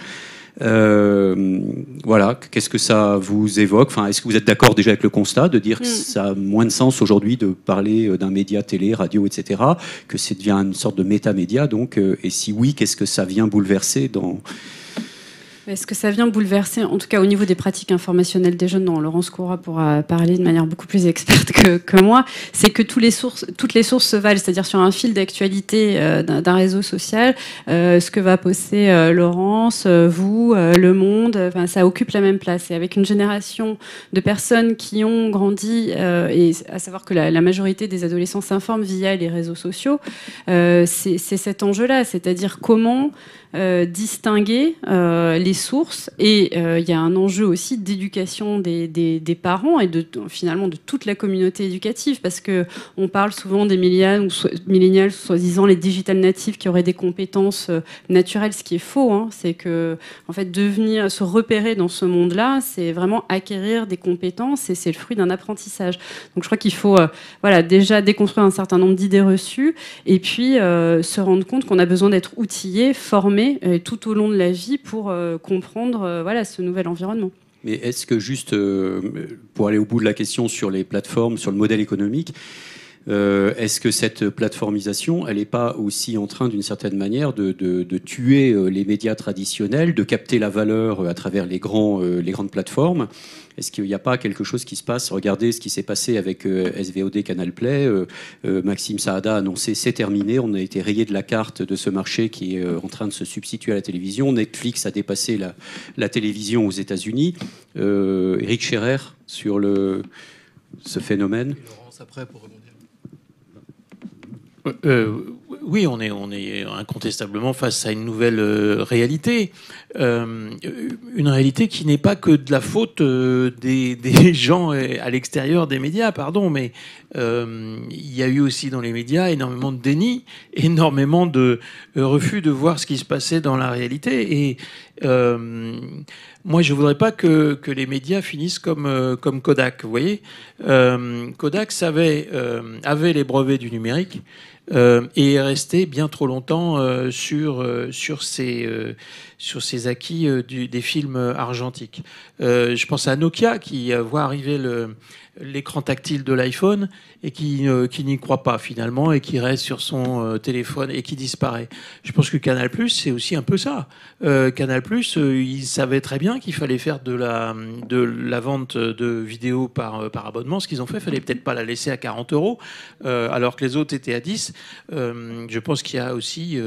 Euh, voilà, qu'est-ce que ça vous évoque? Enfin, Est-ce que vous êtes d'accord déjà avec le constat de dire que mm. ça a moins de sens aujourd'hui de parler euh, d'un média télé, radio, etc., que c'est devient une sorte de métamédia donc, euh, Et si oui, qu'est-ce que ça vient bouleverser dans, est-ce que ça vient bouleverser, en tout cas au niveau des pratiques informationnelles des jeunes, dont Laurence Coura pourra parler de manière beaucoup plus experte que, moi, c'est que toutes les sources se valent, c'est-à-dire sur un fil d'actualité euh, d'un réseau social, euh, ce que va poster euh, Laurence, vous, Le Monde, ça occupe la même place. Et avec une génération de personnes qui ont grandi, et à savoir que la, la majorité des adolescents s'informent via les réseaux sociaux, c'est cet enjeu-là, c'est-à-dire comment distinguer les sources et euh, il y a un enjeu aussi d'éducation des, des, parents et de, finalement de toute la communauté éducative parce que on parle souvent des millénials soi-disant les digital natifs qui auraient des compétences euh, naturelles, ce qui est faux. Hein. c'est que en fait devenir se repérer dans ce monde-là, c'est vraiment acquérir des compétences et c'est le fruit d'un apprentissage. Donc je crois qu'il faut euh, voilà déjà déconstruire un certain nombre d'idées reçues et puis se rendre compte qu'on a besoin d'être outillé, formé tout au long de la vie pour euh, comprendre euh, voilà, ce nouvel environnement. Mais est-ce que juste, euh, pour aller au bout de la question sur les plateformes, sur le modèle économique, est-ce que cette plateformisation, elle n'est pas aussi en train, d'une certaine manière, de, de, tuer les médias traditionnels, de capter la valeur à travers les, grands, les grandes plateformes est-ce qu'il n'y a pas quelque chose qui se passe? Regardez ce qui s'est passé avec euh, SVOD Canal Play. Euh, euh, Maxime Saada a annoncé c'est terminé. On a été rayé de la carte de ce marché qui est en train de se substituer à la télévision. Netflix a dépassé la, télévision aux États-Unis. Eric Scherer sur le, ce phénomène. Laurence après pour oui, on est, on est incontestablement face à une nouvelle euh, réalité. Euh, une réalité qui n'est pas que de la faute euh, des, gens à l'extérieur des médias, pardon, mais il y a eu aussi dans les médias énormément de déni, énormément de refus de voir ce qui se passait dans la réalité. Et moi, je voudrais pas que, les médias finissent comme, comme Kodak. Vous voyez, Kodak savait, avait les brevets du numérique. Euh, et est resté bien trop longtemps euh, sur, euh, sur, ses, sur ses acquis des films argentiques. je pense à Nokia qui voit arriver l'écran tactile de l'iPhone et qui, n'y croit pas finalement et qui reste sur son euh, téléphone et qui disparaît. Je pense que Canal c'est aussi un peu ça. Euh, Canal euh, il savait très bien qu'il fallait faire de la, vente de vidéos par, abonnement. Ce qu'ils ont fait, fallait peut-être pas la laisser à 40 euros alors que les autres étaient à 10. je pense qu'il y a aussi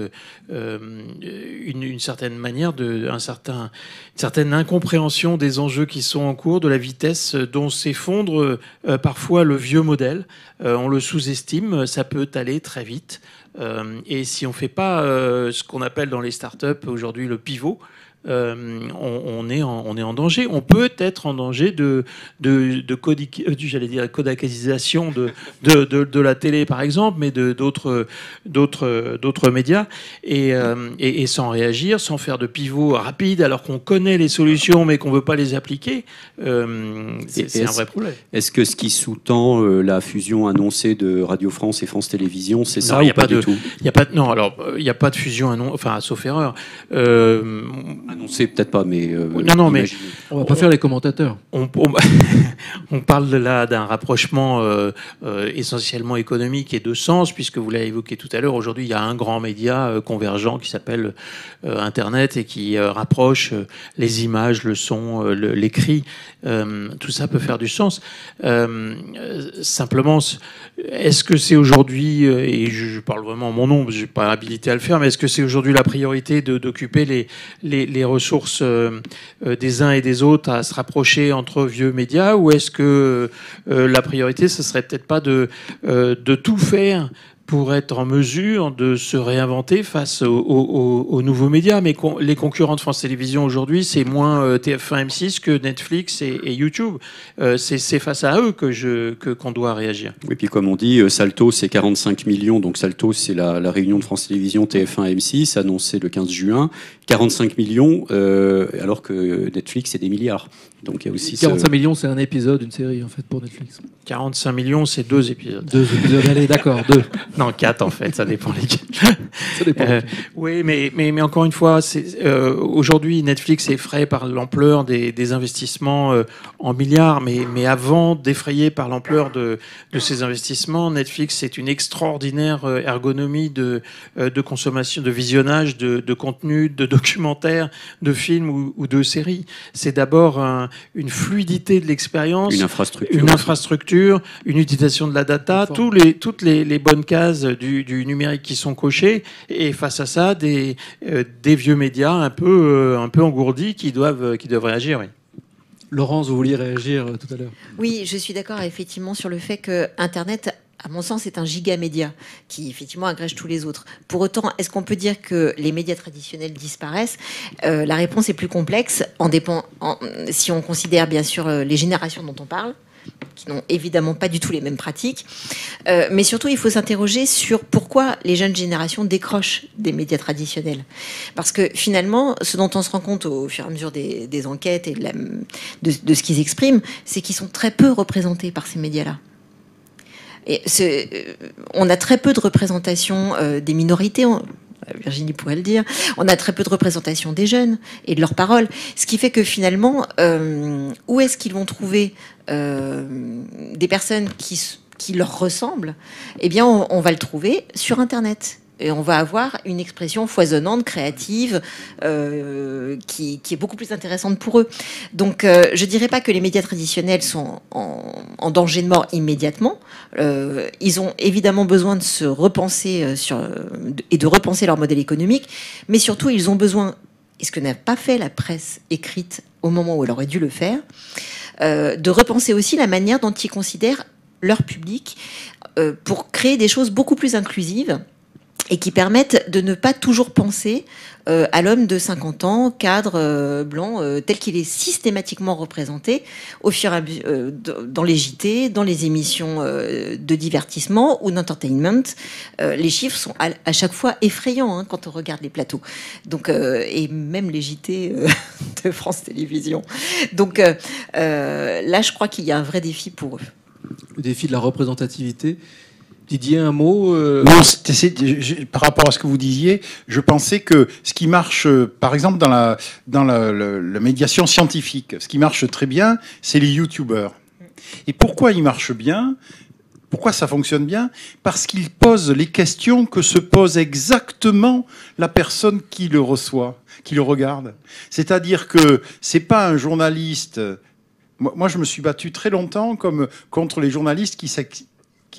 une, certaine manière, de, un certain, certaine incompréhension des enjeux qui sont en cours, de la vitesse dont s'effondre parfois le vieux modèle. Euh, on le sous-estime, ça peut aller très vite. Euh, et si on ne fait pas euh, ce qu'on appelle dans les startups aujourd'hui le pivot, euh, on, est en, on est en danger. On peut être en danger de, de, de euh, j'allais dire, de, de, de, la télé, par exemple, mais d'autres d'autres médias, euh, et, et, sans réagir, sans faire de pivot rapide, alors qu'on connaît les solutions, mais qu'on ne veut pas les appliquer. c'est un vrai problème. Est-ce que ce qui sous-tend la fusion annoncée de Radio France et France Télévisions, c'est ça y a pas, du tout? y a pas Non, alors, il n'y a pas de fusion, enfin, sauf erreur. Annoncé, peut-être pas, mais. Euh, non, non, mais. On va pas faire les commentateurs. On, on, parle là d'un rapprochement euh, euh, essentiellement économique et de sens, puisque vous l'avez évoqué tout à l'heure. Aujourd'hui, il y a un grand média convergent qui s'appelle Internet et qui rapproche les images, le son, l'écrit. tout ça peut faire du sens. simplement, est-ce que c'est aujourd'hui, et je, parle vraiment en mon nom, je n'ai pas habilité à le faire, mais est-ce que c'est aujourd'hui la priorité d'occuper les, les, les, ressources euh, euh, des uns et des autres à se rapprocher entre vieux médias ou est-ce que euh, la priorité, ce serait peut-être pas de, de tout faire pour être en mesure de se réinventer face aux, nouveaux médias. Mais les concurrents de France Télévisions aujourd'hui, c'est moins euh, TF1 M6 que Netflix et, YouTube. Euh, c'est face à eux que je qu'on doit réagir. Et puis comme on dit, euh, Salto c'est 45 millions, donc Salto c'est la, réunion de France Télévisions TF1 M6 annoncée le 15 juin, 45 millions, alors que Netflix c'est des milliards. Donc il y a aussi 45 millions, c'est un épisode, une série en fait pour Netflix. 45 millions, c'est deux épisodes. Deux épisodes, allez, d'accord, deux. Non, quatre en fait, ça dépend lesquels. ça dépend. Euh, oui, mais, mais, mais encore une fois, euh, aujourd'hui, Netflix est effrayé par l'ampleur des, des, investissements euh, en milliards, mais, mais avant d'effrayer par l'ampleur de, de ces investissements, Netflix c'est une extraordinaire euh, ergonomie de, euh, de consommation, de visionnage de, de contenu, de documentaires, de films ou, ou de séries. C'est d'abord une fluidité de l'expérience, une infrastructure, une infrastructure, une utilisation de la data, tous les, toutes les, les bonnes cases du, numérique qui sont cochées, et face à ça, des, euh, des vieux médias un peu, euh, un peu engourdis qui doivent, qui doivent réagir. Oui. Laurence, vous vouliez réagir euh, tout à l'heure Oui, je suis d'accord effectivement sur le fait que Internet à mon sens, c'est un giga-média qui effectivement agrège tous les autres. Pour autant, est-ce qu'on peut dire que les médias traditionnels disparaissent? Euh, La réponse est plus complexe en dépend, en- si on considère bien sûr euh, les générations dont on parle qui n'ont évidemment pas du tout les mêmes pratiques. Euh, mais surtout, il faut s'interroger sur pourquoi les jeunes générations décrochent des médias traditionnels. Parce que finalement, ce dont on se rend compte au fur et à mesure des, enquêtes et de- de ce qu'ils expriment, c'est qu'ils sont très peu représentés par ces médias-là. Euh, on a très peu de représentation euh, des minorités. Virginie pourrait le dire. On a très peu de représentation des jeunes et de leurs paroles. Ce qui fait que finalement, euh, où est-ce qu'ils vont trouver des personnes qui, qui leur ressemblent? Eh bien, on va le trouver sur Internet. Et on va avoir une expression foisonnante, créative, euh, qui, est beaucoup plus intéressante pour eux. Donc, euh, je dirais pas que les médias traditionnels sont en, danger de mort immédiatement. Euh, ils ont évidemment besoin de se repenser euh, et de repenser leur modèle économique, mais surtout, ils ont besoin, et ce que n'a pas fait la presse écrite au moment où elle aurait dû le faire, de repenser aussi la manière dont ils considèrent leur public pour créer des choses beaucoup plus inclusives et qui permettent de ne pas toujours penser euh, à l'homme de 50 ans, cadre euh, blanc, euh, tel qu'il est systématiquement représenté au fur et dans les JT, dans les émissions de divertissement ou d'entertainment. Les chiffres sont à, chaque fois effrayants hein, quand on regarde les plateaux. Donc et même les JT de France Télévisions. Donc là, je crois qu'il y a un vrai défi pour eux. Le défi de la représentativité. Didier, un mot euh, Non, je- par rapport à ce que vous disiez, je pensais que ce qui marche, euh, par exemple, dans la, dans la, médiation scientifique, ce qui marche très bien, c'est les YouTubers. Et pourquoi ils marchent bien? Pourquoi ça fonctionne bien? Parce qu'ils posent les questions que se pose exactement la personne qui le reçoit, qui le regarde. C'est-à-dire que c'est pas un journaliste. Moi, je me suis battu très longtemps comme contre les journalistes qui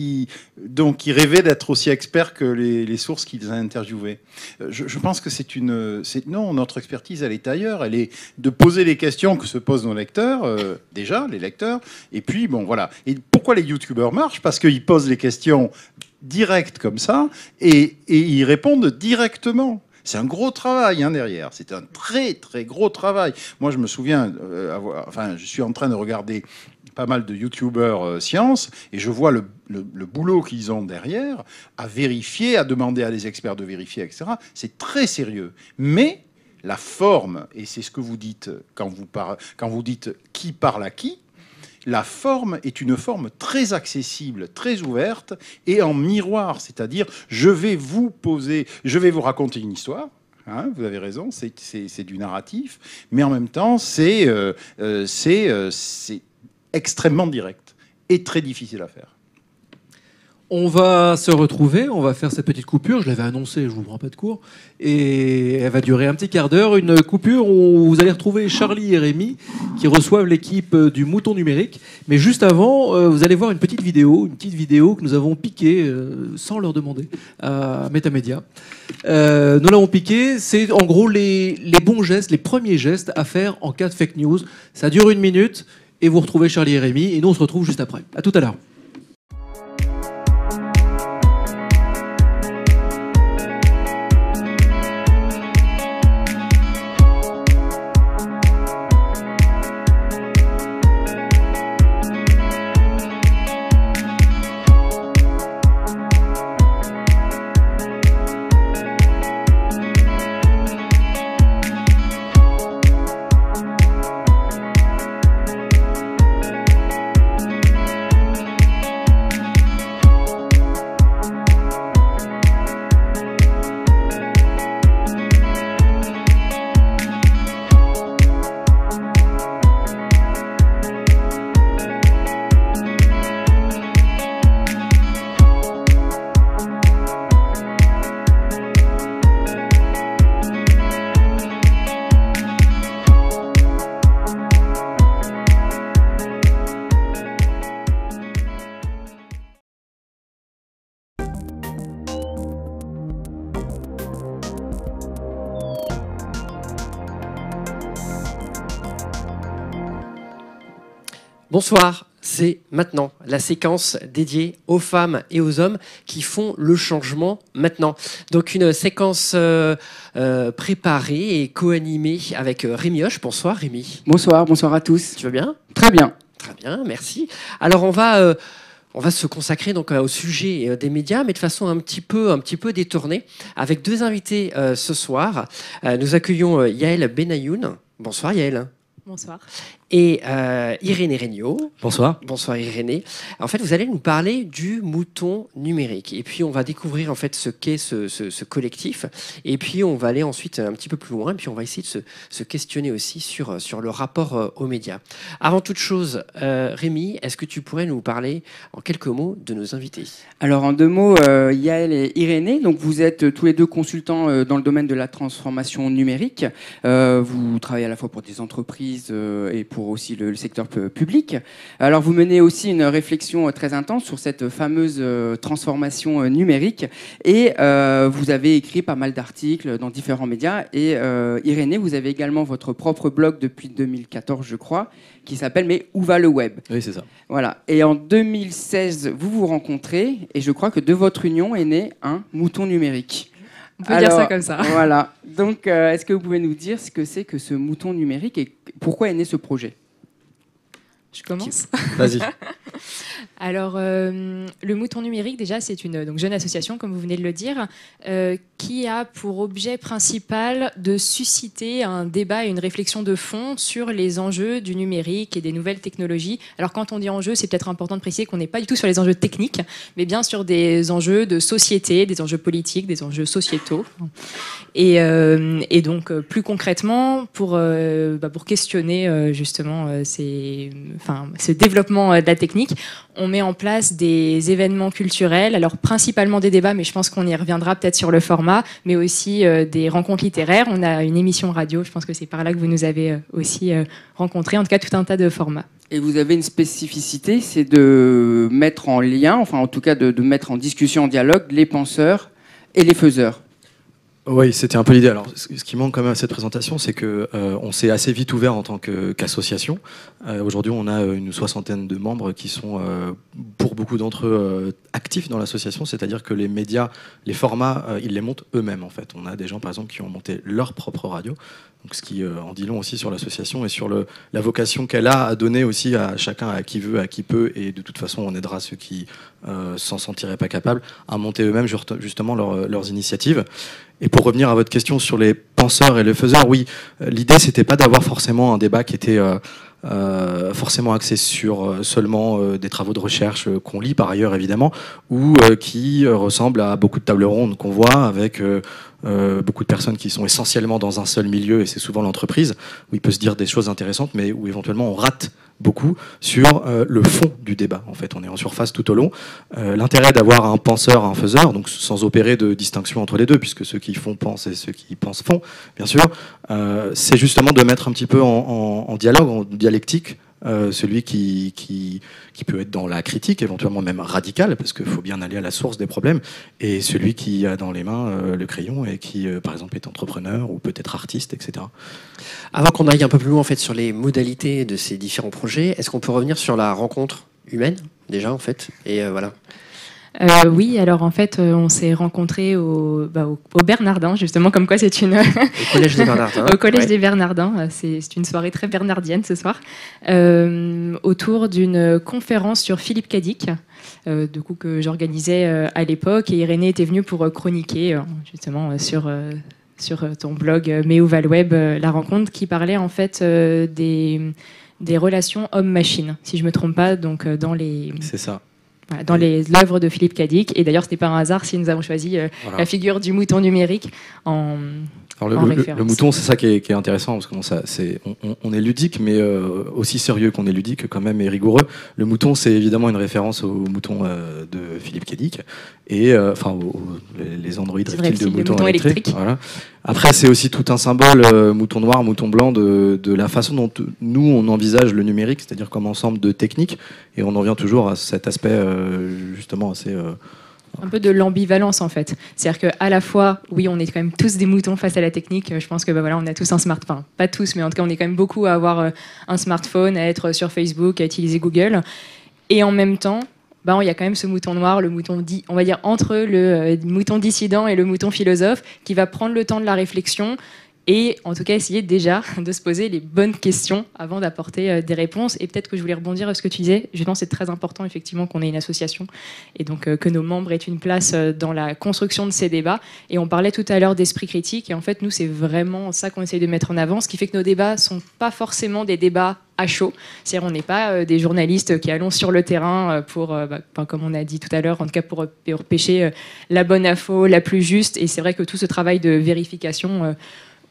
qui, donc, qui rêvaient d'être aussi experts que les, sources qu'ils interviewaient. Euh, Je, je pense que c'est une. Non, notre expertise, elle est ailleurs. Elle est de poser les questions que se posent nos lecteurs, euh, déjà, les lecteurs. Et puis, bon, voilà. Et pourquoi les youtubeurs marchent? Parce qu'ils posent les questions directes comme ça et, et ils répondent directement. C'est un gros travail hein, derrière. C'est un très très gros travail. Moi, je me souviens, euh, avoir, enfin, je suis en train de regarder pas mal de youtubeurs euh, science et je vois le, boulot qu'ils ont derrière à vérifier, à demander à des experts de vérifier, etc. C'est très sérieux. Mais la forme, et c'est ce que vous dites quand vous, par- quand vous dites qui parle à qui, la forme est une forme très accessible, très ouverte et en miroir, c'est-à-dire je vais vous poser, je vais vous raconter une histoire. hein, vous avez raison, c'est- du narratif, mais en même temps, c'est euh, euh, euh, extrêmement direct et très difficile à faire. On va se retrouver, on va faire cette petite coupure. Je l'avais annoncé, je vous prends pas de cours. Et elle va durer un petit quart d'heure. Une coupure où vous allez retrouver Charlie et Rémi qui reçoivent l'équipe euh, du Mouton Numérique. Mais juste avant, euh, vous allez voir une petite vidéo, une petite vidéo que nous avons piquée euh, sans leur demander à Metamedia. Nous l'avons piquée. C'est en gros les bons gestes, les premiers gestes à faire en cas de fake news. Ça dure une minute et vous retrouvez Charlie et Rémi. Et nous, on se retrouve juste après. À tout à l'heure. Bonsoir. c'est maintenant, la séquence dédiée aux femmes et aux hommes qui font le changement maintenant. Donc une séquence euh, euh, préparée et co-animée avec euh, Rémi Hoche. Bonsoir Rémi. Bonsoir, bonsoir à tous. Tu vas bien? Très bien. Très bien, merci. Alors on va... on va se consacrer donc au sujet des médias, mais de façon un petit peu, un petit peu détournée, avec deux invités ce soir. nous accueillons Yael Benayoun. Bonsoir Yael. Bonsoir et euh, Irénée Regnault. Bonsoir. Bonsoir Irénée. En fait, vous allez nous parler du mouton numérique. Et puis, on va découvrir en fait ce qu'est ce, ce, collectif. Et puis, on va aller ensuite un petit peu plus loin. Et puis, on va essayer de se, se questionner aussi sur, sur le rapport euh, aux médias. Avant toute chose, euh, Rémi, est-ce que tu pourrais nous parler en quelques mots de nos invités? Alors, en deux mots, euh, Yael et Irénée. Donc, vous êtes tous les deux consultants euh, dans le domaine de la transformation numérique. vous travaillez à la fois pour des entreprises et pour aussi le, secteur public. Alors vous menez aussi une réflexion euh, très intense sur cette fameuse euh, transformation euh, numérique et vous avez écrit pas mal d'articles dans différents médias et Irénée, vous avez également votre propre blog depuis 2014 je crois qui s'appelle Mais où va le web? Oui c'est ça. Voilà. Et en 2016 vous vous rencontrez et je crois que de votre union est né un mouton numérique. On peut dire ça comme ça. Voilà. Donc, est-ce que vous pouvez nous dire ce que c'est que ce mouton numérique et pourquoi est né ce projet? Je commence Vas-y. Alors, euh, le Mouton Numérique, déjà, c'est une donc, jeune association, comme vous venez de le dire, euh, qui a pour objet principal de susciter un débat et une réflexion de fond sur les enjeux du numérique et des nouvelles technologies. Alors, quand on dit enjeux, c'est peut-être important de préciser qu'on n'est pas du tout sur les enjeux techniques, mais bien sur des enjeux de société, des enjeux politiques, des enjeux sociétaux. Et, euh, donc, plus concrètement, pour, bah, pour questionner justement ces, enfin, ce développement de la technique, on met en place des événements culturels, alors principalement des débats, mais je pense qu'on y reviendra peut-être sur le format, mais aussi euh, des rencontres littéraires. On a une émission radio, je pense que c'est par là que vous nous avez euh, aussi euh, rencontrés, en tout cas tout un tas de formats. Et vous avez une spécificité, c'est de mettre en lien, enfin en tout cas de mettre en discussion, en dialogue, les penseurs et les faiseurs. Oui, c'était un peu l'idée. Alors, ce qui manque quand même à cette présentation, c'est que euh, on s'est assez vite ouvert en tant qu'association. Euh, aujourd'hui, on a une soixantaine de membres qui sont, euh, pour beaucoup d'entre eux, actifs dans l'association. C'est-à-dire que les médias, les formats, ils les montent eux-mêmes. En fait, on a des gens, par exemple, qui ont monté leur propre radio. Donc, ce qui en dit long aussi sur l'association et sur la vocation qu'elle a à donner aussi à chacun, à qui veut, à qui peut. Et de toute façon, on aidera ceux qui s'en sentiraient pas capables à monter eux-mêmes justement leurs initiatives. Et pour revenir à votre question sur les penseurs et les faiseurs, oui, euh, l'idée c'était pas d'avoir forcément un débat qui était euh, euh, forcément axé sur seulement des travaux de recherche qu'on lit par ailleurs évidemment, ou qui ressemble à beaucoup de tables rondes qu'on voit avec beaucoup de personnes qui sont essentiellement dans un seul milieu, et c'est souvent l'entreprise, où il peut se dire des choses intéressantes, mais où éventuellement on rate beaucoup sur euh, le fond du débat. En fait, on est en surface tout au long. Euh, l'intérêt d'avoir un penseur, un faiseur, donc sans opérer de distinction entre les deux, puisque ceux qui font pensent et ceux qui pensent font, bien sûr, euh, c'est justement de mettre un petit peu en, en dialogue, en dialectique, euh, celui qui, qui, peut être dans la critique, éventuellement même radicale, parce qu'il faut bien aller à la source des problèmes, et celui qui a dans les mains euh, le crayon et qui, euh, par exemple, est entrepreneur ou peut-être artiste, etc. Avant qu'on aille un peu plus loin en fait, sur les modalités de ces différents projets, est-ce qu'on peut revenir sur la rencontre humaine, déjà, en fait? Et voilà. Euh, oui, alors en fait, euh, on s'est rencontrés au, bah, au, Bernardin, justement, comme quoi c'est une. au Collège des Bernardins. au Collège des Bernardins. Euh, c'est une soirée très bernardienne ce soir, autour d'une conférence sur Philippe Cadic. du coup, que j'organisais à l'époque, et Irénée était venue pour chroniquer, justement, sur sur ton blog Mais où va le web, la rencontre qui parlait en fait des, des relations homme-machine, si je me trompe pas, donc dans les. C'est ça dans l'œuvre de Philippe Cadic. Et d'ailleurs, ce n'est pas un hasard si nous avons choisi euh, la figure du mouton numérique en, le, le, mouton, c'est ça qui est, intéressant, parce c'est, on, est ludique, mais euh, aussi sérieux qu'on est ludique, quand même, et rigoureux. Le mouton, c'est évidemment une référence au mouton euh, de Philippe Cadic, et enfin, les androïdes reptiles de moutons électriques. Voilà. Après, c'est aussi tout un symbole, mouton noir, mouton blanc, de, de, la façon dont nous, on envisage le numérique, c'est-à-dire comme ensemble de techniques, et on en vient toujours à cet aspect, justement, assez un peu de l'ambivalence en fait. C'est-à-dire qu'à la fois, oui, on est quand même tous des moutons face à la technique. Je pense que bah, voilà, on a tous un smartphone, pas tous, mais en tout cas, on est quand même beaucoup à avoir euh, un smartphone, à être sur Facebook, à utiliser Google. Et en même temps, bah, il y a quand même ce mouton noir, le mouton dit, on va dire entre le euh, mouton dissident et le mouton philosophe, qui va prendre le temps de la réflexion et en tout cas essayer déjà de se poser les bonnes questions avant d'apporter euh, des réponses. Et peut-être que je voulais rebondir à ce que tu disais. Je pense que c'est très important effectivement qu'on ait une association et donc euh, que nos membres aient une place euh, dans la construction de ces débats. Et on parlait tout à l'heure d'esprit critique. Et en fait, nous, c'est vraiment ça qu'on essaye de mettre en avant, ce qui fait que nos débats sont pas forcément des débats à chaud. C'est-à-dire, on n'est pas des journalistes qui allons sur le terrain pour, bah, comme on a dit tout à l'heure, en tout cas pour pêcher la bonne info, la plus juste. Et c'est vrai que tout ce travail de vérification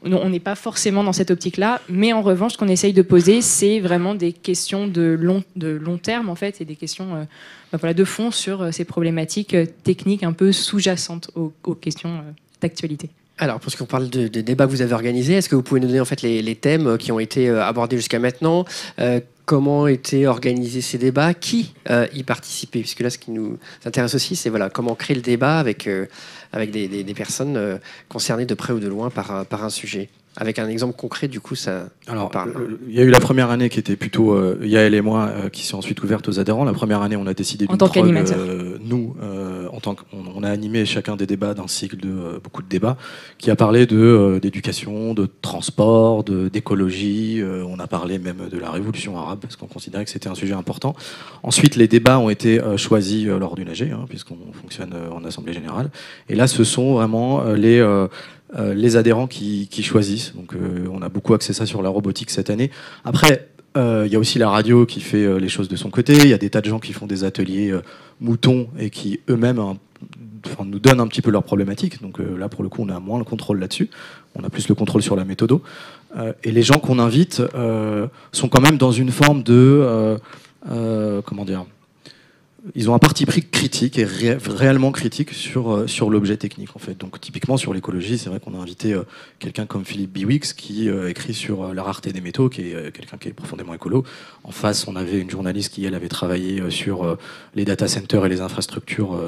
on n'est pas forcément dans cette optique-là, mais en revanche, ce qu'on essaye de poser, c'est vraiment des questions de long, terme, en fait, et des questions euh, bah de fond sur euh, ces problématiques euh, techniques un peu sous-jacentes aux, questions d'actualité. Alors, puisqu'on parle de, débats que vous avez organisés, est-ce que vous pouvez nous donner en fait les, thèmes qui ont été abordés jusqu'à maintenant Comment étaient organisés ces débats Qui y participait Puisque là, ce qui nous intéresse aussi, c'est voilà, comment créer le débat avec avec des, personnes euh, concernées de près ou de loin par, par un sujet. Avec un exemple concret, du coup, ça Alors, parle. Il y a eu la première année qui était plutôt euh, Yael et moi euh, qui s'est ensuite ouverte aux adhérents. La première année, on a décidé en tant qu'animateur. nous, en tant qu'on on a animé chacun des débats d'un cycle de beaucoup de débats qui a parlé de d'éducation, de transport, d'écologie. on a parlé même de la révolution arabe parce qu'on considérait que c'était un sujet important. Ensuite, les débats ont été choisis lors d'une AG, hein, puisqu'on fonctionne en assemblée générale. Et là, ce sont vraiment les euh, les adhérents qui, choisissent. Donc, euh, on a beaucoup axé ça sur la robotique cette année. Après, euh, il y a aussi la radio qui fait les choses de son côté. Il y a des tas de gens qui font des ateliers moutons et qui eux-mêmes nous donnent un petit peu leurs problématiques. Donc là, pour le coup, on a moins le contrôle là-dessus. On a plus le contrôle sur la méthode. et les gens qu'on invite sont quand même dans une forme de comment dire ils ont un parti pris critique et réellement critique sur, euh, sur l'objet technique en fait. Donc typiquement sur l'écologie, c'est vrai qu'on a invité euh, quelqu'un comme Philippe Biwix qui euh, écrit sur la rareté des métaux, qui est quelqu'un qui est profondément écolo. En face, on avait une journaliste qui elle avait travaillé sur les data centers et les infrastructures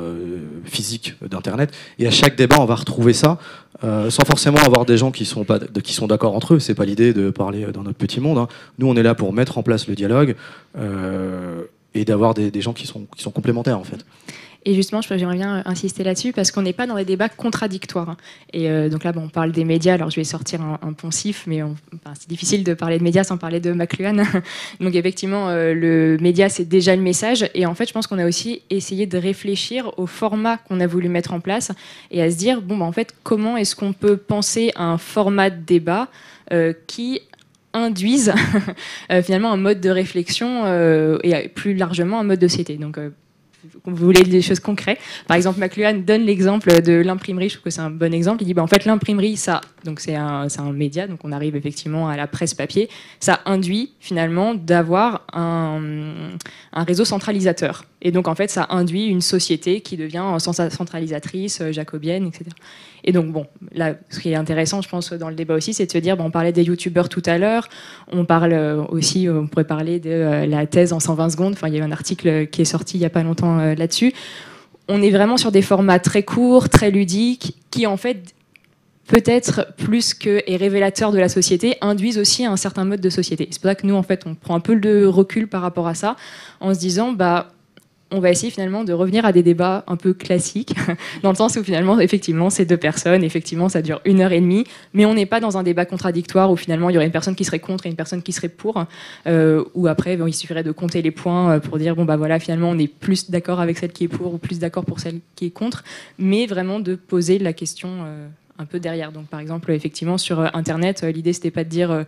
physiques d'internet. Et à chaque débat, on va retrouver ça, sans forcément avoir des gens qui sont pas qui sont d'accord entre eux. C'est pas l'idée de parler dans notre petit monde. Hein. Nous, on est là pour mettre en place le dialogue et d'avoir des, gens qui sont, complémentaires en fait. Et justement, j'aimerais bien insister là-dessus parce qu'on n'est pas dans des débats contradictoires. Et euh, donc là, on parle des médias. Alors, je vais sortir un, poncif, mais c'est difficile de parler de médias sans parler de McLuhan. donc, effectivement, euh, le média, c'est déjà le message. Et en fait, je pense qu'on a aussi essayé de réfléchir au format qu'on a voulu mettre en place et à se dire, bon, bah, en fait, comment est-ce qu'on peut penser un format de débat euh, qui induisent euh, finalement un mode de réflexion euh, et plus largement un mode de société. Donc, euh, vous voulez des choses concrètes. Par exemple, McLuhan donne l'exemple de l'imprimerie. Je trouve que c'est un bon exemple. Il dit, bah, en fait, l'imprimerie, ça, donc c'est un, média, donc on arrive effectivement à la presse papier. Ça induit finalement d'avoir un, réseau centralisateur. Et donc, en fait, ça induit une société qui devient centralisatrice, jacobienne, etc. Et donc, bon, là, ce qui est intéressant, je pense, dans le débat aussi, c'est de se dire, bon, on parlait des youtubeurs tout à l'heure, on parle euh, aussi, euh, on pourrait parler de euh, la thèse en 120 secondes, enfin, il y a eu un article qui est sorti il n'y a pas longtemps là-dessus. On est vraiment sur des formats très courts, très ludiques, qui en fait peut-être plus que et révélateurs de la société, induisent aussi un certain mode de société. C'est pour ça que nous, en fait, on prend un peu de recul par rapport à ça, en se disant, bah, on va essayer finalement de revenir à des débats un peu classiques, dans le sens où finalement, effectivement, c'est deux personnes, effectivement, ça dure une heure et demie, mais on n'est pas dans un débat contradictoire où finalement il y aurait une personne qui serait contre et une personne qui serait pour, euh, ou après il suffirait de compter les points euh, pour dire bon bah voilà, finalement on est plus d'accord avec celle qui est pour ou plus d'accord pour celle qui est contre, mais vraiment de poser la question euh, un peu derrière. Donc par exemple, effectivement sur Internet, l'idée c'était pas de dire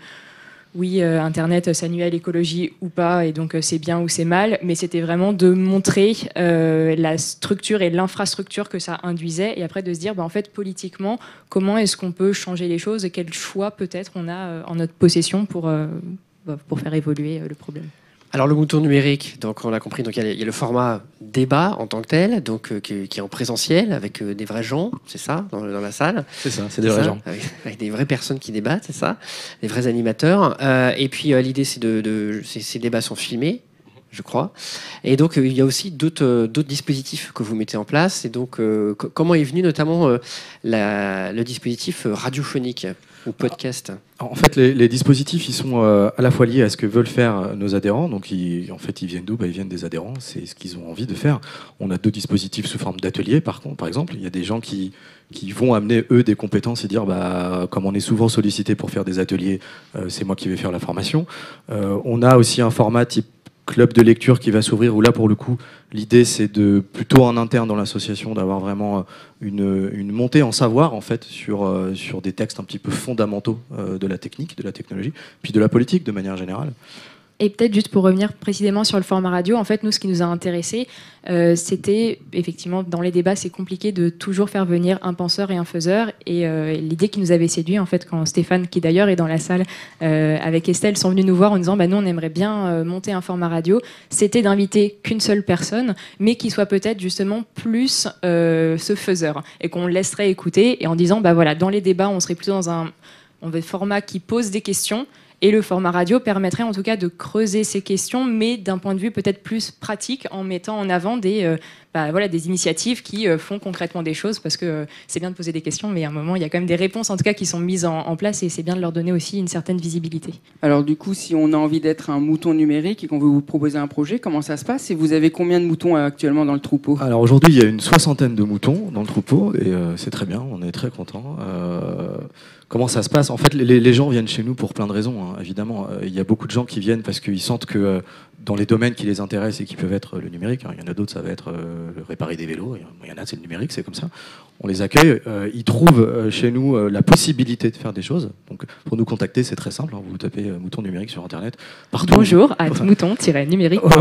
oui, euh, Internet, ça nuit à l'écologie ou pas, et donc euh, c'est bien ou c'est mal, mais c'était vraiment de montrer euh, la structure et l'infrastructure que ça induisait, et après de se dire, bah, en fait, politiquement, comment est-ce qu'on peut changer les choses et quel choix peut-être on a en notre possession pour, bah, pour faire évoluer le problème. Alors le mouton numérique, donc on l'a compris, donc il y, a le format débat en tant que tel, donc euh, qui, est en présentiel avec euh, des vrais gens, c'est ça, dans, la salle. C'est ça, c'est des vrais gens. Avec, des vraies personnes qui débattent, c'est ça, des vrais animateurs. Euh, et puis l'idée, c'est de, ces débats sont filmés. Je crois. Et donc, euh, il y a aussi d'autres euh, d'autres dispositifs que vous mettez en place. Et donc, euh, co- comment est venu notamment le dispositif radiophonique ou podcast? En fait, les, dispositifs, ils sont à la fois liés à ce que veulent faire nos adhérents. Donc, ils- en fait, ils viennent d'où? Bah, Ils viennent des adhérents. C'est ce qu'ils ont envie de faire. On a deux dispositifs sous forme d'ateliers, par contre. Par exemple, il y a des gens qui, qui vont amener, eux, des compétences et dire, bah, comme on est souvent sollicité pour faire des ateliers, c'est moi qui vais faire la formation. On a aussi un format type club de lecture qui va s'ouvrir, où là, pour le coup, l'idée, c'est de, plutôt en interne dans l'association, d'avoir vraiment euh, une, une montée en savoir, en fait, sur, euh, sur des textes un petit peu fondamentaux euh, de la technique, de la technologie, puis de la politique de manière générale. Et peut-être juste pour revenir précisément sur le format radio, en fait, nous, ce qui nous a intéressé, euh, c'était effectivement dans les débats, c'est compliqué de toujours faire venir un penseur et un faiseur. Et euh, l'idée qui nous avait séduit, en fait, quand Stéphane, qui d'ailleurs est dans la salle euh, avec Estelle, sont venus nous voir en disant, bah, nous, on aimerait bien monter un format radio, c'était d'inviter qu'une seule personne, mais qui soit peut-être justement plus ce faiseur et qu'on laisserait écouter et en disant, bah voilà, dans les débats, on serait plutôt dans un format qui pose des questions. Et le format radio permettrait en tout cas de creuser ces questions, mais d'un point de vue peut-être plus pratique, en mettant en avant des, euh, bah, voilà, des initiatives qui euh, font concrètement des choses, parce que euh, c'est bien de poser des questions, mais à un moment, il y a quand même des réponses en tout cas qui sont mises en, en place, et c'est bien de leur donner aussi une certaine visibilité. Alors du coup, si on a envie d'être un mouton numérique et qu'on veut vous proposer un projet, comment ça se passe Et vous avez combien de moutons euh, actuellement dans le troupeau? Alors aujourd'hui, il y a une soixantaine de moutons dans le troupeau et euh, c'est très bien, on est très contents. Euh, comment ça se passe? En fait, les, les gens viennent chez nous pour plein de raisons, hein, évidemment. Euh, Il y a beaucoup de gens qui viennent parce qu'ils sentent que euh, dans les domaines qui les intéressent et qui peuvent être le numérique, hein, il y en a d'autres, ça va être euh, le réparer des vélos, il y en a, c'est le numérique, c'est comme ça. On les accueille, euh, ils trouvent euh, chez nous euh, la possibilité de faire des choses. Donc pour nous contacter, c'est très simple, hein, vous tapez euh, mouton numérique sur Internet. Partout, Bonjour à mouton-numérique. Ouais,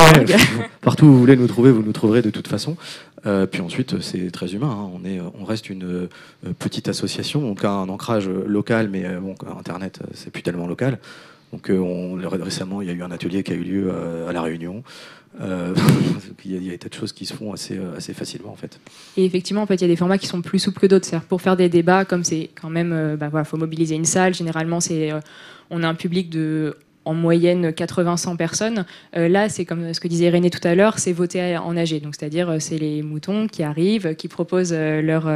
partout où vous voulez nous trouver, vous nous trouverez de toute façon. Euh, puis ensuite, c'est très humain. hein. On, est, on reste une euh, petite association, donc un ancrage local, mais euh, bon, Internet, euh, c'est plus tellement local. Donc euh, on, récemment, il y a eu un atelier qui a eu lieu euh, à La Réunion. Euh, il y a, des tas de choses qui se font assez, euh, facilement, en fait. Et effectivement, en fait, il y a des formats qui sont plus souples que d'autres. Pour faire des débats, comme c'est quand même, euh, bah, faut mobiliser une salle. Généralement, c'est, euh, on a un public de en moyenne 80-100 personnes. Euh, là, c'est comme ce que disait René tout à l'heure, c'est voté à- en AG. Donc, c'est-à-dire, euh, c'est les moutons qui arrivent, qui proposent euh, leur,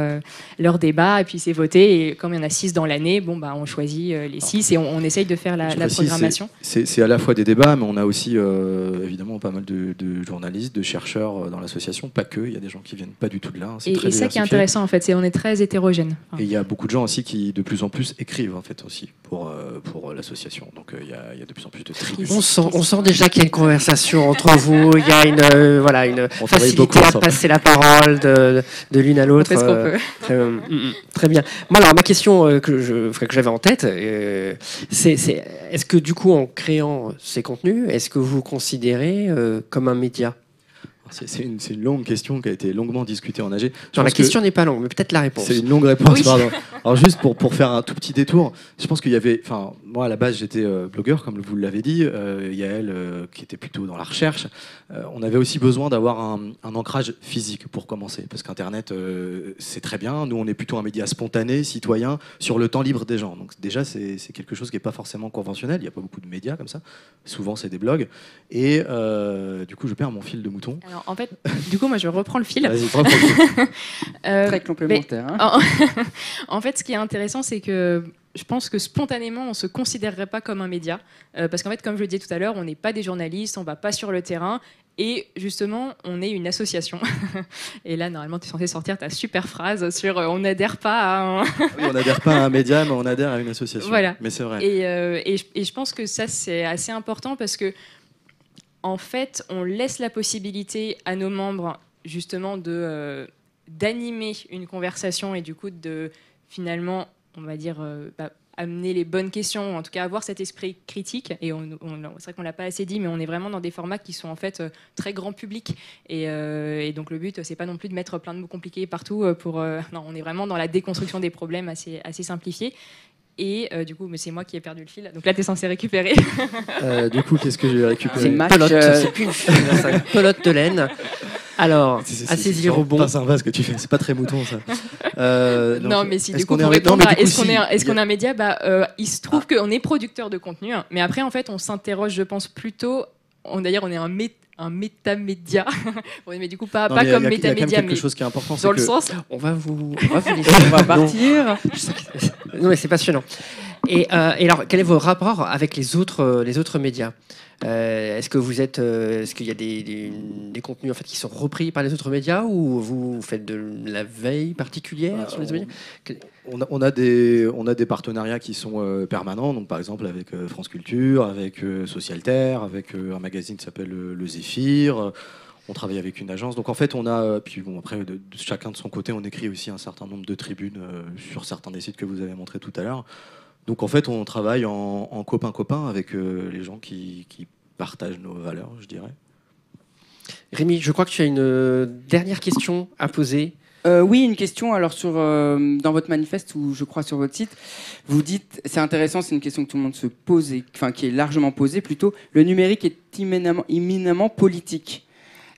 leur débat, et puis c'est voté. Et comme il y en a six dans l'année, bon, bah, on choisit les six et on, on essaye de faire la, programmation. c'est- à la fois des débats, mais on a aussi euh, évidemment pas mal de, de journalistes, de chercheurs dans l'association, pas que. Il y a des gens qui viennent pas du tout de là. hein, c'est Et, très et ça qui est intéressant, en fait, c'est on est très hétérogène. Et il y a beaucoup de gens aussi qui de plus en plus écrivent en fait aussi pour, pour l'association. Donc il y, a, il y a de plus en plus de tri. On sent, on sent déjà qu'il y a une conversation entre vous, il y a une, euh, voilà, une On facilité beaucoup à passer la parole de, de l'une à l'autre. euh, euh, mm, mm, très bien. Moi, alors, ma question euh, que je- que j'avais en tête, euh, c'est c'est, est-ce que du coup, en créant ces contenus, est-ce que vous vous considérez euh, comme un média? C'est une, longue question qui a été longuement discutée en AG. Je la que question n'est pas longue, mais peut-être la réponse. C'est une longue réponse, Oui. pardon. Alors juste pour, pour faire un tout petit détour, je pense qu'il y avait, enfin moi à la base j'étais euh, blogueur comme vous l'avez dit, euh, Yael euh, qui était plutôt dans la recherche. Euh, on avait aussi besoin d'avoir un, un ancrage physique pour commencer, parce qu'Internet euh, c'est très bien. Nous on est plutôt un média spontané, citoyen, sur le temps libre des gens. Donc déjà c'est quelque chose qui n'est pas forcément conventionnel. Il n'y a pas beaucoup de médias comme ça. Souvent c'est des blogs. Et euh, du coup je perds mon fil de mouton. Alors, en fait, du coup, moi, je reprends le fil. Vas-y, reprends le fil. Euh, Très complémentaire. mais- hein. en, en fait, ce qui est intéressant, c'est que je pense que spontanément, on se considérerait pas comme un média, Euh, parce qu'en fait, comme je le disais tout à l'heure, on n'est pas des journalistes, on va pas sur le terrain, et justement, on est une association. et là, normalement, tu es censé sortir ta super phrase sur euh, on n'adhère pas à un. Oui, on n'adhère pas à un média, mais on adhère à une association. Voilà. Mais c'est vrai. Et, euh, et je- et je pense que ça, c'est assez important parce que, en fait, on laisse la possibilité à nos membres, justement, de, d'animer une conversation et du coup, de finalement, on va dire, euh, bah, amener les bonnes questions, en tout cas avoir cet esprit critique. Et on, on- c'est vrai qu'on l'a pas assez dit, mais on est vraiment dans des formats qui sont en fait euh, très grand public. Et, euh, et donc le but, c'est pas non plus de mettre plein de mots compliqués partout. Pour, euh, non, on est vraiment dans la déconstruction des problèmes assez, assez simplifiés. Et euh, du coup, mais c'est moi qui ai perdu le fil. Donc là, tu es censé récupérer. Euh, du coup, qu'est-ce que j'ai récupéré C'est Pelote, pelote de laine. Alors, C'est- c'est- à c'est- sympa ce que tu fais. C'est pas très mouton ça. Euh, non, mais si du coup, qu'on est pour un- non, répondre mais à est-ce qu'on si. est, Il a- qu'on est un média bah, euh, Il se trouve qu'on est producteur de contenu, hein. mais après, en fait, on s'interroge, je pense, plutôt. on- D'ailleurs, on est un, mé- un métamédia. oui, mais du coup, pas, Non, pas il comme il y a- il y a quand même métamédia, quelque mais chose qui est important, dans le que- sens. On va vous, on va vous laisser, on va partir. non, mais c'est passionnant. Et, euh, et alors, quel est votre rapport avec les autres, euh, les autres médias? Euh, Est-ce que vous êtes, euh, est-ce qu'il y a des, des- des contenus en fait qui sont repris par les autres médias ou vous faites de la veille particulière sur les médias? On a, on a des, on a des partenariats qui sont permanents, donc par exemple avec France Culture, avec euh, Socialterre, avec un magazine qui s'appelle Le Zéphyr. on travaille avec une agence. Donc en fait, on a, puis bon, après, de, de chacun de son côté, on écrit aussi un certain nombre de tribunes euh, sur certains des sites que vous avez montrés tout à l'heure. Donc en fait, on travaille en, en copain-copain avec euh, les gens qui, qui partagent nos valeurs, je dirais. Rémi, je crois que tu as une euh, dernière question à poser. Euh, oui, une question. Alors, sur, euh, dans votre manifeste ou je crois sur votre site, vous dites, c'est intéressant, c'est une question que tout le monde se pose, et, enfin qui est largement posée plutôt. Le numérique est éminemment, éminemment politique.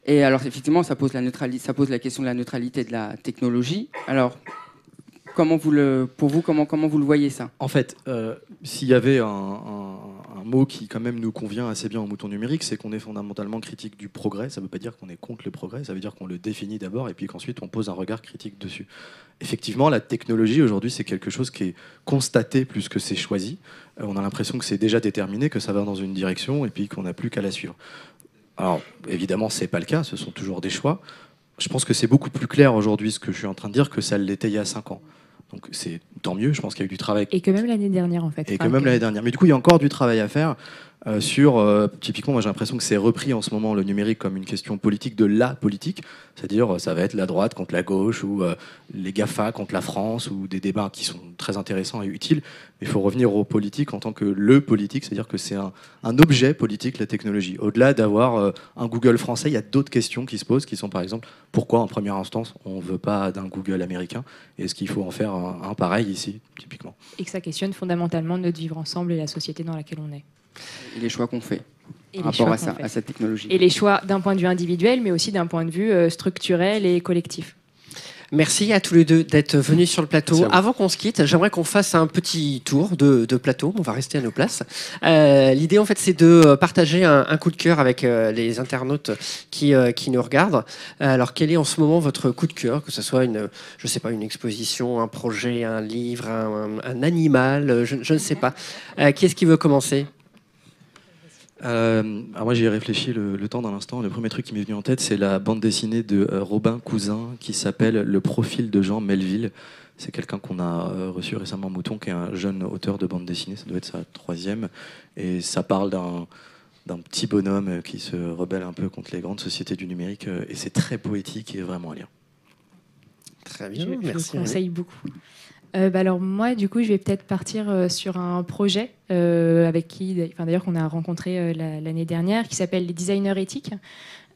Et alors, effectivement, ça pose la neutralité, ça pose la question de la neutralité de la technologie. Alors, comment vous le, pour vous, comment vous le voyez ça? En fait, euh, s'il y avait un, mot qui quand même nous convient assez bien au mouton numérique, c'est qu'on est fondamentalement critique du progrès. Ça ne veut pas dire qu'on est contre le progrès, ça veut dire qu'on le définit d'abord et puis qu'ensuite on pose un regard critique dessus. Effectivement, la technologie aujourd'hui, c'est quelque chose qui est constaté plus que c'est choisi. Euh, on a l'impression que c'est déjà déterminé, que ça va dans une direction et puis qu'on n'a plus qu'à la suivre. Alors, évidemment, c'est pas le cas, ce sont toujours des choix. Je pense que c'est beaucoup plus clair aujourd'hui ce que je suis en train de dire que ça l'était il y a cinq ans. Donc c'est tant mieux, je pense qu'il y a eu du travail Et que même l'année dernière, en fait. et que même l'année dernière. Mais du coup, il y a encore du travail à faire euh, sur, euh, typiquement, moi j'ai l'impression que c'est repris en ce moment le numérique comme une question politique de la politique, c'est-à-dire euh, ça va être la droite contre la gauche ou les GAFA contre la France ou des débats qui sont très intéressants et utiles. Mais il faut revenir aux politiques en tant que le politique, c'est-à-dire que c'est un, objet politique, la technologie. Au-delà d'avoir un Google français, il y a d'autres questions qui se posent, qui sont par exemple, pourquoi en première instance on ne veut pas d'un Google américain et est-ce qu'il faut en faire un pareil ici, typiquement? Et que ça questionne fondamentalement notre vivre ensemble et la société dans laquelle on est. Et les choix qu'on fait Et par rapport à, ça, fait. à cette technologie. Et les choix d'un point de vue individuel, mais aussi d'un point de vue euh, structurel et collectif. Merci à tous les deux d'être venus sur le plateau. Avant qu'on se quitte, j'aimerais qu'on fasse un petit tour de, de plateau. On va rester à nos places. Euh, L'idée, en fait, c'est de partager un, un coup de cœur avec euh, les internautes qui, euh, qui nous regardent. Euh, Alors, quel est en ce moment votre coup de cœur, que ce soit une, je sais pas, une exposition, un projet, un livre, un, un- un animal, je, je ne sais pas. Euh, qui est-ce qui veut commencer? Euh, alors moi j'y ai réfléchi le, le temps d'un instant. Le premier truc qui m'est venu en tête, c'est la bande dessinée de euh, Robin Cousin qui s'appelle Le profil de Jean Melville. C'est quelqu'un qu'on a euh, reçu récemment, Mouton, qui est un jeune auteur de bande dessinée. Ça doit être sa troisième. Et ça parle d'un d'un petit bonhomme euh, qui se rebelle un peu contre les grandes sociétés du numérique. Et c'est très poétique et vraiment à lire. Très Je, je le conseille beaucoup. Euh, bah alors moi, du coup, je vais peut-être partir euh, sur un projet euh, avec qui, d'ailleurs, qu'on a rencontré la- l'année dernière, qui s'appelle les designers éthiques.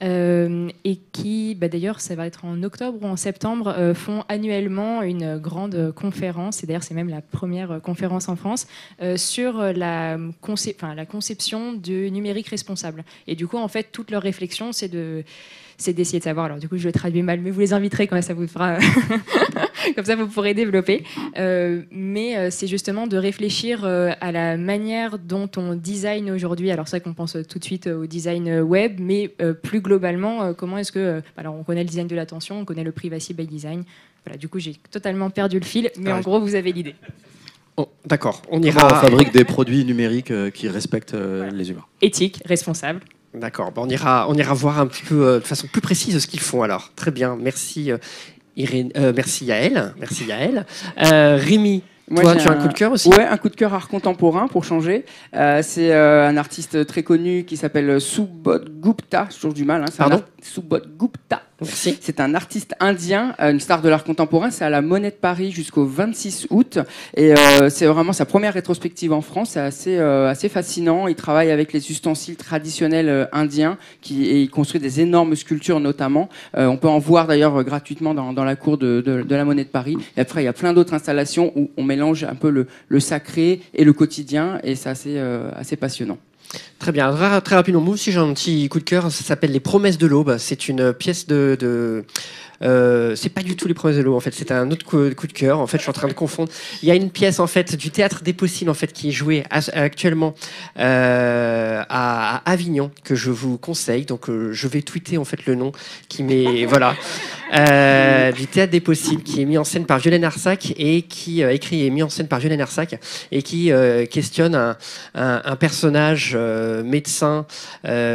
et qui, bah, d'ailleurs, ça va être en octobre ou en septembre, font annuellement une grande conférence, et d'ailleurs c'est même la première conférence en France, sur la, la conception du numérique responsable. Et du coup, en fait, toute leur réflexion, c'est de c'est d'essayer de savoir. Alors du coup, je le traduis mal, mais vous les inviterez quand ça vous fera, comme ça vous pourrez développer. Euh, mais euh, c'est justement de réfléchir euh, à la manière dont on design aujourd'hui. Alors c'est vrai qu'on pense tout de suite au design web, mais euh, plus globalement, euh, comment est-ce que, euh, alors on connaît le design de l'attention, on connaît le privacy by design. Voilà, du coup, j'ai totalement perdu le fil, mais Ah en gros, vous avez l'idée. D'accord, on Comment ira. on fabrique des produits numériques euh, qui respectent euh, les humains. Éthique, responsable. D'accord, bon, on, ira, on ira voir un petit peu euh, de façon plus précise ce qu'ils font alors. Très bien, merci euh, Irène, euh, merci Yael, merci Yael. Euh, Rémi, Moi, toi tu as un coup de cœur aussi? Ouais, un coup de cœur art contemporain pour changer. Euh, c'est euh, un artiste très connu qui s'appelle Subodh Gupta. J'ai toujours du mal. Hein, un Pardon? art- Subodh Gupta. C'est un artiste indien, euh, une star de l'art contemporain. C'est à la Monnaie de Paris jusqu'au 26 août. Et euh, c'est vraiment sa première rétrospective en France. C'est assez, euh, assez fascinant. Il travaille avec les ustensiles traditionnels euh, indiens qui, et il construit des énormes sculptures notamment. Euh, on peut en voir d'ailleurs euh, gratuitement dans, dans la cour de, de- de la Monnaie de Paris. Et après, il y a plein d'autres installations où on mélange un peu le, le sacré et le quotidien. Et c'est assez, assez passionnant. Très bien, très, très rapidement, moi aussi j'ai un petit coup de cœur, ça s'appelle Les promesses de l'aube. C'est une pièce de, de, Euh, c'est pas du tout les promesses de l'eau en fait, c'est un autre coup, coup de cœur. En fait, je suis en train de confondre. Il y a une pièce en fait du théâtre des possibles en fait qui est jouée actuellement euh, à, à Avignon que je vous conseille. Donc euh, je vais tweeter en fait le nom qui m'est voilà Euh, du théâtre des possibles qui est mis en scène par Violaine Arsac et qui écrit et mis en scène par Violaine Arsac et qui questionne un, un- un personnage médecin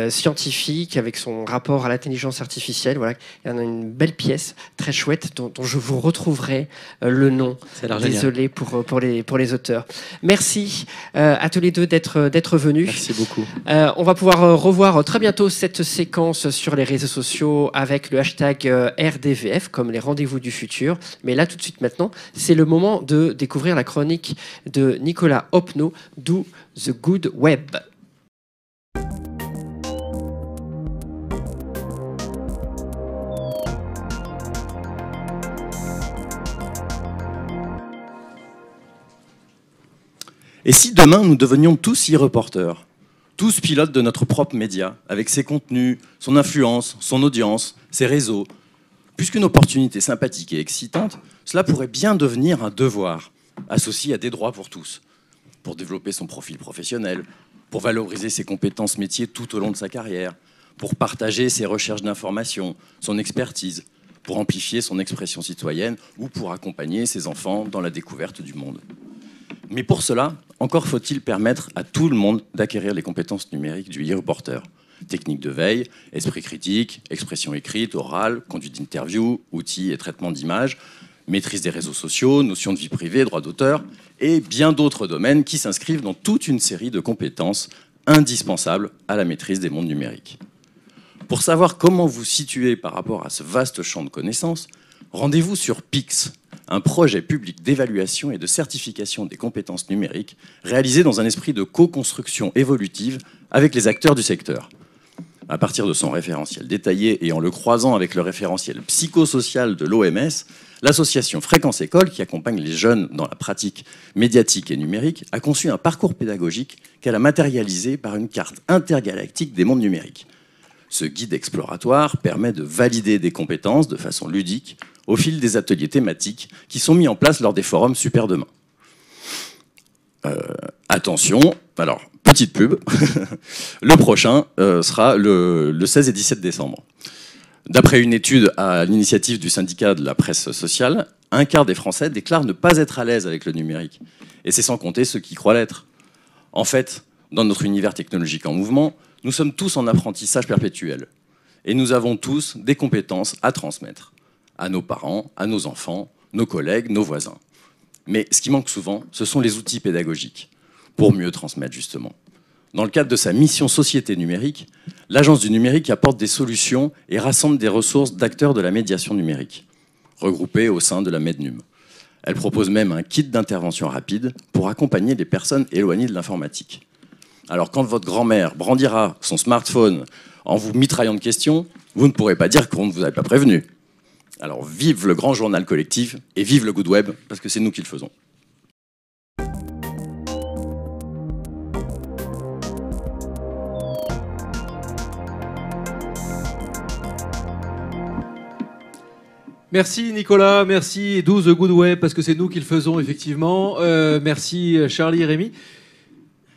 scientifique avec son rapport à l'intelligence artificielle. Voilà, il y en a une belle pièce très chouette dont, dont je vous retrouverai euh, le nom. Désolé pour, euh, pour, les, pour les auteurs. Merci euh, à tous les deux d'être d'être venus. Merci beaucoup. On va pouvoir revoir très bientôt cette séquence sur les réseaux sociaux avec le hashtag RDVF comme les rendez-vous du futur. Mais là, tout de suite maintenant, c'est le moment de découvrir la chronique de Nicolas Hopno, d'où The Good Web. Et si demain nous devenions tous e-reporters, tous pilotes de notre propre média, avec ses contenus, son influence, son audience, ses réseaux, puisqu'une opportunité sympathique et excitante, cela pourrait bien devenir un devoir, associé à des droits pour tous, pour développer son profil professionnel, pour valoriser ses compétences métiers tout au long de sa carrière, pour partager ses recherches d'informations, son expertise, pour amplifier son expression citoyenne ou pour accompagner ses enfants dans la découverte du monde. Mais pour cela, encore faut-il permettre à tout le monde d'acquérir les compétences numériques du e-reporter. Technique de veille, esprit critique, expression écrite, orale, conduite d'interview, outils et traitement d'images, maîtrise des réseaux sociaux, notion de vie privée, droit d'auteur, et bien d'autres domaines qui s'inscrivent dans toute une série de compétences indispensables à la maîtrise des mondes numériques. Pour savoir comment vous situer par rapport à ce vaste champ de connaissances, rendez-vous sur PIX, un projet public d'évaluation et de certification des compétences numériques réalisé dans un esprit de co-construction évolutive avec les acteurs du secteur. À partir de son référentiel détaillé et en le croisant avec le référentiel psychosocial de l'OMS, l'association Fréquence École, qui accompagne les jeunes dans la pratique médiatique et numérique, a conçu un parcours pédagogique qu'elle a matérialisé par une carte intergalactique des mondes numériques. Ce guide exploratoire permet de valider des compétences de façon ludique au fil des ateliers thématiques qui sont mis en place lors des forums Super Demain. Euh, attention, alors petite pub, le prochain euh, sera le, le 16 et 17 décembre. D'après une étude à l'initiative du syndicat de la presse sociale, un quart des Français déclarent ne pas être à l'aise avec le numérique. Et c'est sans compter ceux qui croient l'être. En fait, dans notre univers technologique en mouvement, nous sommes tous en apprentissage perpétuel. Et nous avons tous des compétences à transmettre à nos parents, à nos enfants, nos collègues, nos voisins. Mais ce qui manque souvent, ce sont les outils pédagogiques pour mieux transmettre justement. Dans le cadre de sa mission société numérique, l'Agence du numérique apporte des solutions et rassemble des ressources d'acteurs de la médiation numérique, regroupés au sein de la MEDNUM. Elle propose même un kit d'intervention rapide pour accompagner les personnes éloignées de l'informatique. Alors quand votre grand-mère brandira son smartphone en vous mitraillant de questions, vous ne pourrez pas dire qu'on ne vous avait pas prévenu. Alors vive le grand journal collectif et vive le good web, parce que c'est nous qui le faisons. Merci Nicolas, merci 12 Good Web parce que c'est nous qui le faisons effectivement. Euh, merci Charlie et Rémi.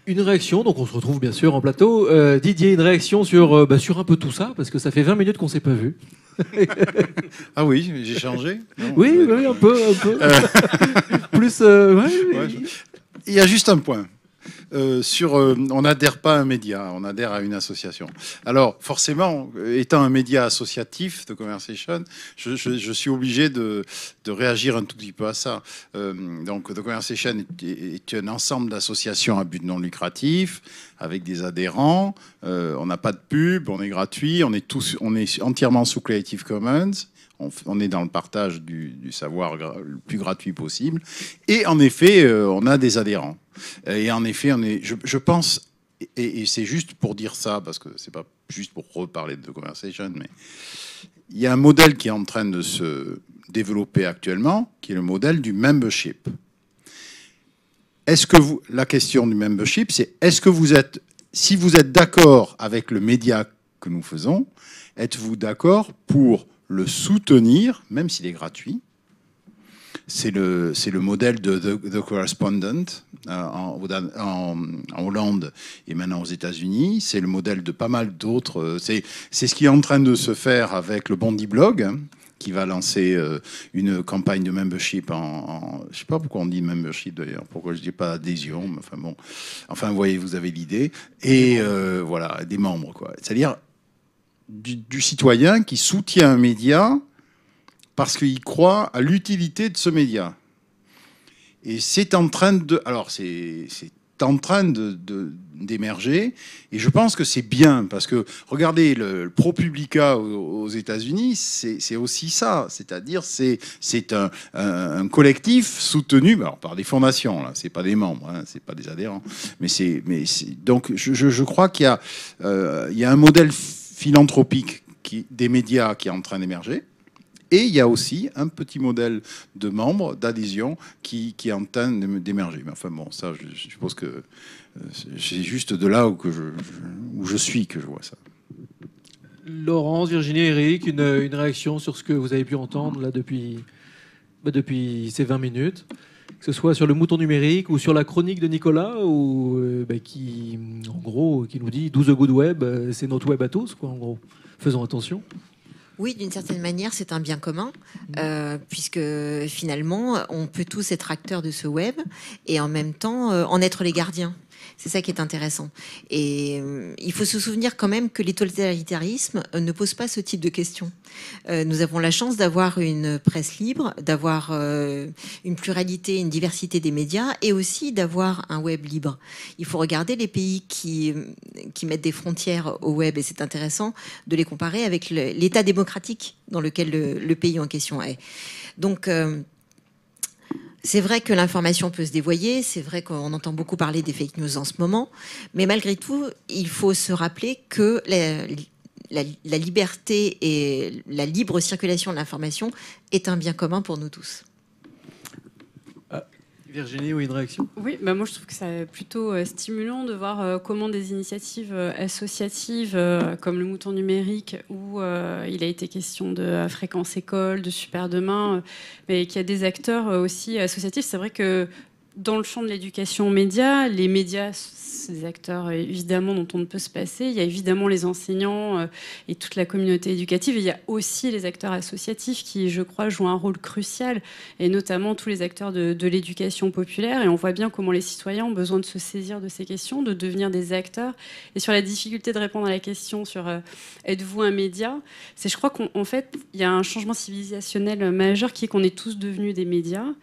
Une réaction, donc on se retrouve bien sûr en plateau. Euh, Didier, une réaction sur, euh, bah, sur un peu tout ça parce que ça fait 20 minutes qu'on s'est pas vu. Ah oui, j'ai changé Non, Oui, oui, un peu, un peu. Euh, Plus, ouais, Ouais, je- Il y a juste un point. Euh, sur, euh, on n'adhère pas à un média, on adhère à une association. Alors, forcément, euh, étant un média associatif de Conversation, je, je- suis obligé de, réagir un tout petit peu à ça. Donc, The Conversation est, est un ensemble d'associations à but non lucratif, avec des adhérents. On n'a pas de pub, on est gratuit, on est entièrement sous Creative Commons. On, est dans le partage du, savoir le plus gratuit possible. Et en effet, euh, on a des adhérents. Et en effet, on est, je, pense, et, c'est juste pour dire ça, parce que c'est pas juste pour reparler de Conversation, mais il y a un modèle qui est en train de se développer actuellement, qui est le modèle du membership. Est-ce que vous, la question du membership, c'est est-ce que vous êtes, si vous êtes d'accord avec le média que nous faisons, êtes-vous d'accord pour le soutenir, même s'il est gratuit. C'est le, c'est le modèle de The, Correspondent euh, en, Hollande et maintenant aux États-Unis. C'est le modèle de pas mal d'autres. euh, C'est, c'est ce qui est en train de se faire avec le Bondi Blog, qui va lancer euh, une campagne de membership en, en- je sais pas pourquoi on dit membership d'ailleurs, pourquoi je dis pas adhésion, mais enfin bon, enfin vous voyez, vous avez l'idée, et voilà, des membres quoi. C'est-à-dire du, citoyen qui soutient un média parce qu'il croit à l'utilité de ce média. Et c'est en train de, alors c'est en train de- de- d'émerger, et je pense que c'est bien parce que regardez le, ProPublica aux, États-Unis, c'est aussi ça, c'est-à-dire c'est un, un- collectif soutenu alors, par des fondations là, c'est pas des membres, hein, c'est pas des adhérents, mais c'est donc je, je- crois qu'il y euh, y a un modèle philanthropique des médias qui est en train d'émerger. Et il y a aussi un petit modèle de membres, d'adhésion, qui, qui est en train d'ém- d'émerger. Mais enfin bon, ça, je, suppose que euh, c'est juste de là où, je, suis que je vois ça. Laurence, Virginie, Eric, une, réaction sur ce que vous avez pu entendre là depuis, bah, depuis ces 20 minutes, que ce soit sur le mouton numérique ou sur la chronique de Nicolas, ou euh, bah, qui, en gros, qui nous dit 12 good web, euh, c'est notre web à tous, quoi, en gros. Faisons attention. Oui, d'une certaine manière, c'est un bien commun, euh, puisque finalement, on peut tous être acteurs de ce web et en même temps euh, en être les gardiens. C'est ça qui est intéressant. Et euh, il faut se souvenir quand même que les totalitarismes euh, ne posent pas ce type de questions. Euh, nous avons la chance d'avoir une presse libre, d'avoir une pluralité, une diversité des médias et aussi d'avoir un web libre. Il faut regarder les pays qui, mettent des frontières au web et c'est intéressant de les comparer avec l'état démocratique dans lequel le, le pays en question est. Donc, c'est vrai que l'information peut se dévoyer, c'est vrai qu'on entend beaucoup parler des fake news en ce moment, mais malgré tout, il faut se rappeler que la, la- la liberté et la libre circulation de l'information est un bien commun pour nous tous. Virginie, oui, une réaction Oui, bah moi je trouve que c'est plutôt euh, stimulant de voir euh, comment des initiatives euh, associatives comme le mouton numérique, où il a été question de fréquence école, de super demain, mais qu'il y a des acteurs aussi associatifs. C'est vrai que dans le champ de l'éducation aux médias, les médias, des acteurs euh, évidemment dont on ne peut se passer. Il y a évidemment les enseignants euh, et toute la communauté éducative. Et il y a aussi les acteurs associatifs qui, je crois, jouent un rôle crucial, et notamment tous les acteurs de, l'éducation populaire. Et on voit bien comment les citoyens ont besoin de se saisir de ces questions, de devenir des acteurs. Et sur la difficulté de répondre à la question sur euh, êtes-vous un média, c'est je crois qu'en en fait, il y a un changement civilisationnel majeur qui est qu'on est tous devenus des médias euh,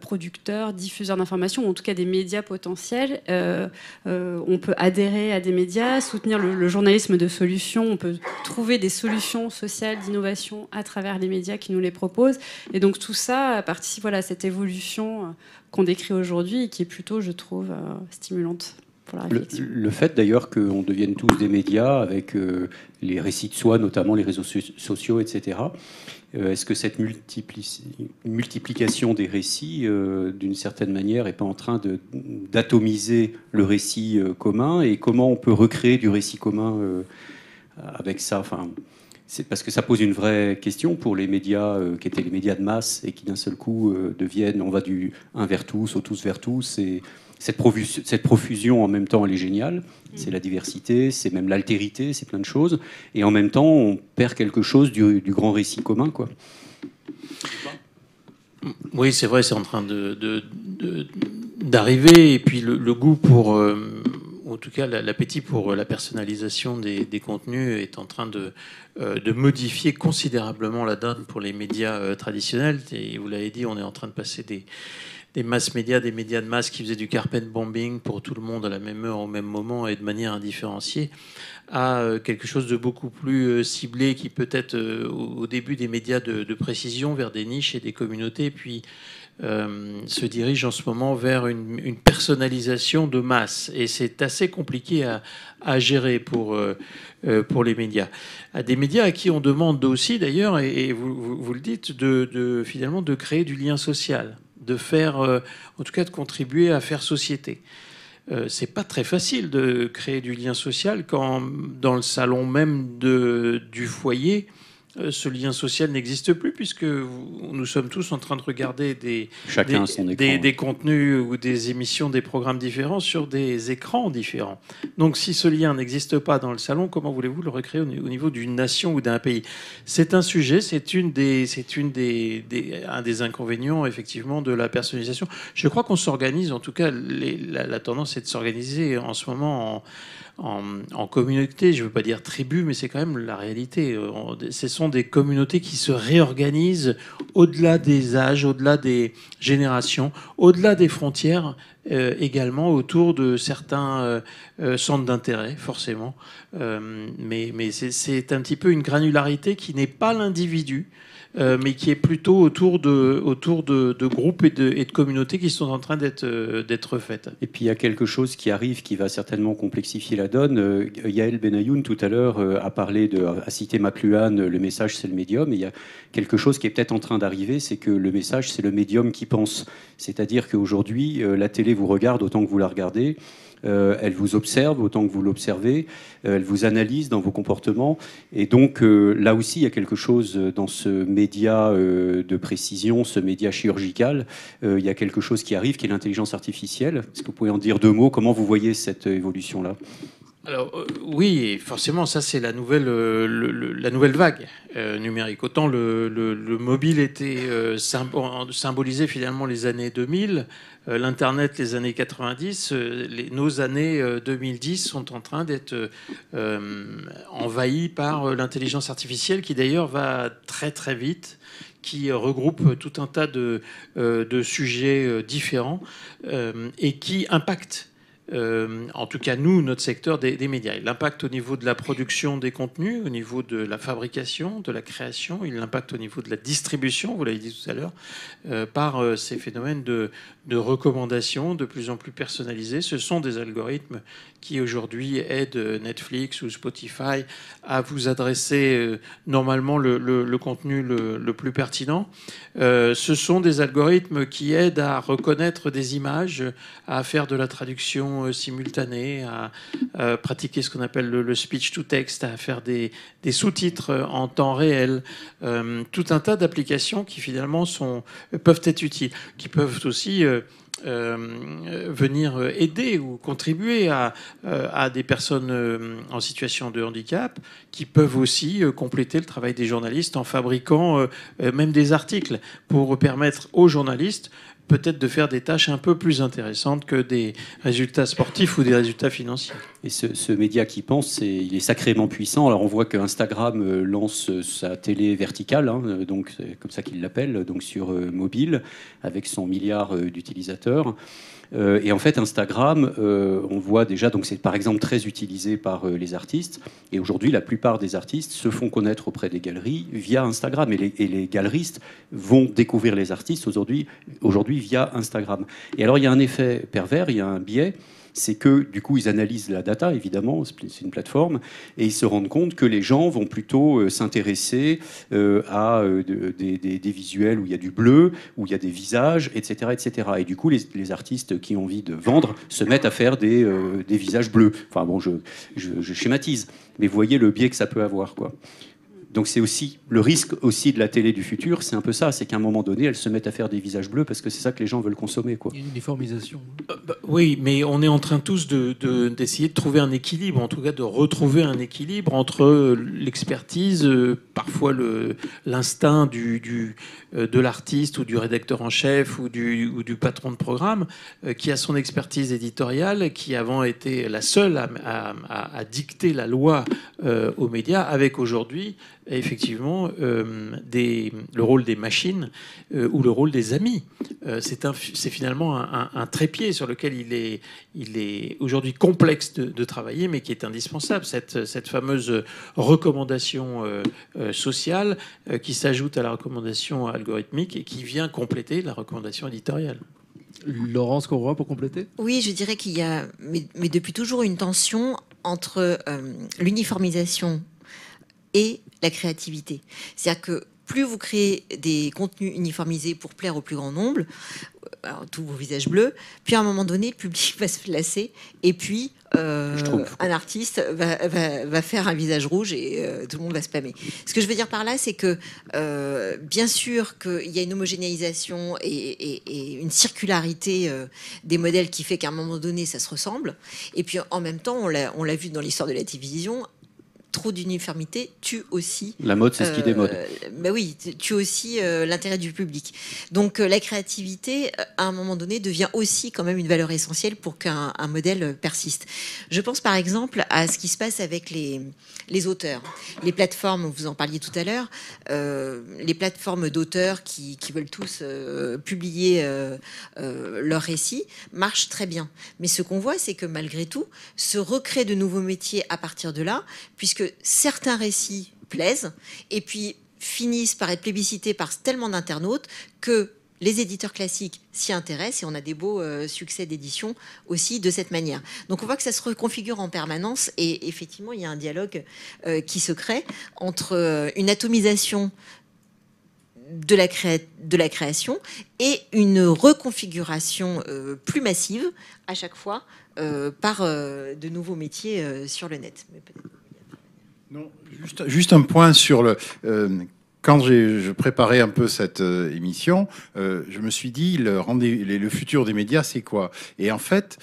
producteurs, diffuseurs d'informations, ou en tout cas des médias potentiels. Euh, euh, on peut adhérer à des médias, soutenir le, journalisme de solutions, on peut trouver des solutions sociales d'innovation à travers les médias qui nous les proposent. Et donc tout ça participe voilà, à cette évolution euh, qu'on décrit aujourd'hui et qui est plutôt, je trouve, euh, stimulante. Pour la Le, réflexion. le fait d'ailleurs qu'on devienne tous des médias avec euh, les récits de soi, notamment les réseaux so- sociaux, etc. euh, Est-ce que cette multiplication des récits, euh, d'une certaine manière, n'est pas en train d'atomiser le récit commun? Et comment on peut recréer du récit commun avec ça? Enfin, c'est parce que ça pose une vraie question pour les médias euh, qui étaient les médias de masse et qui d'un seul coup euh, deviennent, on va du un vers tous au tous vers tous. Et cette, profusion, cette profusion en même temps, elle est géniale. C'est la diversité, c'est même l'altérité, c'est plein de choses. Et en même temps, on perd quelque chose du, du grand récit commun, quoi. Oui, c'est vrai, c'est en train de, de- de- d'arriver. Et puis le, le goût pour, euh, en tout cas la- l'appétit pour la personnalisation des, des contenus est en train de, euh, de modifier considérablement la donne pour les médias euh, traditionnels. Et vous l'avez dit, on est en train de passer des, des masses médias, des médias de masse qui faisaient du carpet bombing pour tout le monde à la même heure, au même moment et de manière indifférenciée, à euh, quelque chose de beaucoup plus euh, ciblé qui peut être euh, au début des médias de, précision vers des niches et des communautés, puis se dirige en ce moment vers une, personnalisation de masse. Et c'est assez compliqué à, gérer pour, pour les médias. À des médias à qui on demande aussi, d'ailleurs, et, vous, vous, le dites, de, finalement de créer du lien social, de faire, euh, en tout cas de contribuer à faire société. Euh, c'est pas très facile de créer du lien social quand dans le salon même du foyer, ce lien social n'existe plus puisque nous sommes tous en train de regarder des, Chacun des, son écran, des, ouais. des contenus ou des émissions, des programmes différents sur des écrans différents. Donc si ce lien n'existe pas dans le salon, comment voulez-vous le recréer au ni- au niveau d'une nation ou d'un pays? C'est un sujet, c'est une des, c'est une des, des- un des inconvénients effectivement de la personnalisation. Je crois qu'on s'organise, en tout cas, les- la, la tendance est de s'organiser en ce moment en en, communauté, je ne veux pas dire tribu, mais c'est quand même la réalité. Euh, Ce sont des communautés qui se réorganisent au-delà des âges, au-delà des générations, au-delà des frontières, euh, également autour de certains euh, centres d'intérêt, forcément. Mais c'est un petit peu une granularité qui n'est pas l'individu. Euh, mais qui est plutôt autour de, autour de, groupes et de, et de communautés qui sont en train d'être euh, d'être faites. Et puis il y a quelque chose qui arrive qui va certainement complexifier la donne. Euh, Yael Benayoun tout à l'heure a parlé a cité McLuhan, le message c'est le médium. Et il y a quelque chose qui est peut-être en train d'arriver, c'est que le message c'est le médium qui pense. C'est-à-dire qu'aujourd'hui la télé vous regarde autant que vous la regardez. Euh, elle vous observe autant que vous l'observez, euh, elle vous analyse dans vos comportements. Et donc euh, là aussi, il y a quelque chose dans ce média de précision, ce média chirurgical. Il y a quelque chose qui arrive qui est l'intelligence artificielle. Est-ce que vous pouvez en dire deux mots? Comment vous voyez cette évolution-là? Alors oui, forcément, ça c'est la nouvelle, le- le- la nouvelle vague numérique. Autant le, le- le mobile était symbo- symbolisé finalement les années 2000, euh, l'internet les années 90, euh, nos années euh, 2010 sont en train d'être euh, euh, envahies par euh, l'intelligence artificielle qui d'ailleurs va très très vite qui euh, regroupe tout un tas de, euh, de sujets euh, différents euh, et qui impactent euh, en tout cas nous, notre secteur des, des médias. Il impacte au niveau de la production des contenus, au niveau de la fabrication, de la création, il impacte au niveau de la distribution, vous l'avez dit tout à l'heure, euh, par euh, ces phénomènes de, de recommandations de plus en plus personnalisées. Ce sont des algorithmes qui aujourd'hui euh, Netflix ou Spotify à vous adresser euh, normalement le, contenu le, plus pertinent. Euh, ce sont des algorithmes qui aident à reconnaître des images, à faire de la traduction euh, simultanée, à, pratiquer ce qu'on appelle le, speech to text, à faire des, sous-titres en temps réel, tout un tas d'applications qui finalement sont, peuvent être utiles, qui peuvent aussi euh, venir aider ou contribuer à, euh, à des personnes euh, en situation de handicap qui peuvent aussi compléter le travail des journalistes en fabriquant même des articles pour permettre aux journalistes peut-être de faire des tâches un peu plus intéressantes que des résultats sportifs ou des résultats financiers. Et ce, média qui pense, il est sacrément puissant. Alors on voit que Instagram euh, lance euh, sa télé verticale, hein, euh, donc comme ça qu'il l'appelle, donc sur mobile, avec son milliard d'utilisateurs. Euh, et en fait, Instagram, euh, on voit déjà, donc c'est par exemple très utilisé par euh, les artistes. Et aujourd'hui, la plupart des artistes se font connaître auprès des galeries via Instagram. Et les, galeristes vont découvrir les artistes aujourd'hui, aujourd'hui via Instagram. Et alors, il y a un effet pervers, il y a un biais c'est que du coup ils analysent la data évidemment, c'est une plateforme, et ils se rendent compte que les gens vont plutôt euh, s'intéresser euh, à euh, de- des, des- visuels où il y a du bleu, où il y a des visages, etc. etc. Et du coup les, les artistes qui ont envie de vendre se mettent à faire des, des visages bleus. Enfin bon, je, je, je schématise, mais vous voyez le biais que ça peut avoir. quoi. Donc c'est aussi le risque aussi de la télé du futur, c'est un peu ça, c'est qu'à un moment donné, elles se mettent à faire des visages bleus parce que c'est ça que les gens veulent consommer. Quoi. Une uniformisation. Oui, mais on est en train tous de- de- d'essayer de, trouver un équilibre, en tout cas de retrouver un équilibre entre euh, l'expertise, euh, parfois le- l'instinct du, du, euh, de l'artiste ou du rédacteur en chef ou du, ou du patron de programme, euh, qui a son expertise éditoriale, qui avant était la seule à, à- à- à dicter la loi euh, aux médias, avec aujourd'hui effectivement euh, des, le rôle des machines euh, ou le rôle des amis. Euh, c'est finalement un, un- un trépied sur lequel il est, il est aujourd'hui complexe de, de travailler, mais qui est indispensable. Cette, cette fameuse recommandation euh, euh, sociale euh, qui s'ajoute à la recommandation algorithmique et qui vient compléter la recommandation éditoriale. Laurence Conroy pour compléter? Oui, je dirais qu'il y a, mais, mais depuis toujours, une tension entre euh, l'uniformisation et la créativité. C'est-à-dire que plus vous créez des contenus uniformisés pour plaire au plus grand nombre, alors, tous vos visages bleus. Puis à un moment donné, le public va se lasser. Et puis, euh, un artiste va, va- va faire un visage rouge et euh, tout le monde va spammer. Ce que je veux dire par là, c'est que euh, bien sûr qu'il y a une homogénéisation et, et- et une circularité euh, des modèles qui fait qu'à un moment donné, ça se ressemble. Et puis en même temps, on l'a vu dans l'histoire de la télévision, trop d'uniformité tue aussi. La mode, c'est ce qui démode. Bah oui, tu- tue aussi euh, l'intérêt du public. Donc euh, la créativité, euh, à un moment donné, devient aussi quand même une valeur essentielle pour qu'un un modèle euh, persiste. Je pense par exemple à ce qui se passe avec les, les auteurs. Les plateformes, vous en parliez tout à l'heure, euh, les plateformes d'auteurs qui, qui veulent tous euh, publier euh, euh, leurs récits marchent très bien. Mais ce qu'on voit, c'est que malgré tout, se recréent de nouveaux métiers à partir de là, puisque certains récits plaisent et puis finissent par être plébiscités par tellement d'internautes que les éditeurs classiques s'y intéressent et on a des beaux euh, succès d'édition aussi de cette manière. Donc on voit que ça se reconfigure en permanence et effectivement il y a un dialogue euh, qui se crée entre euh, une atomisation de la, création et une reconfiguration plus massive à chaque fois par de nouveaux métiers sur le net. Peut-être- Juste, un point sur le. euh, quand je préparais un peu cette euh, émission, euh, je me suis dit le, futur des médias, c'est quoi? Et en fait,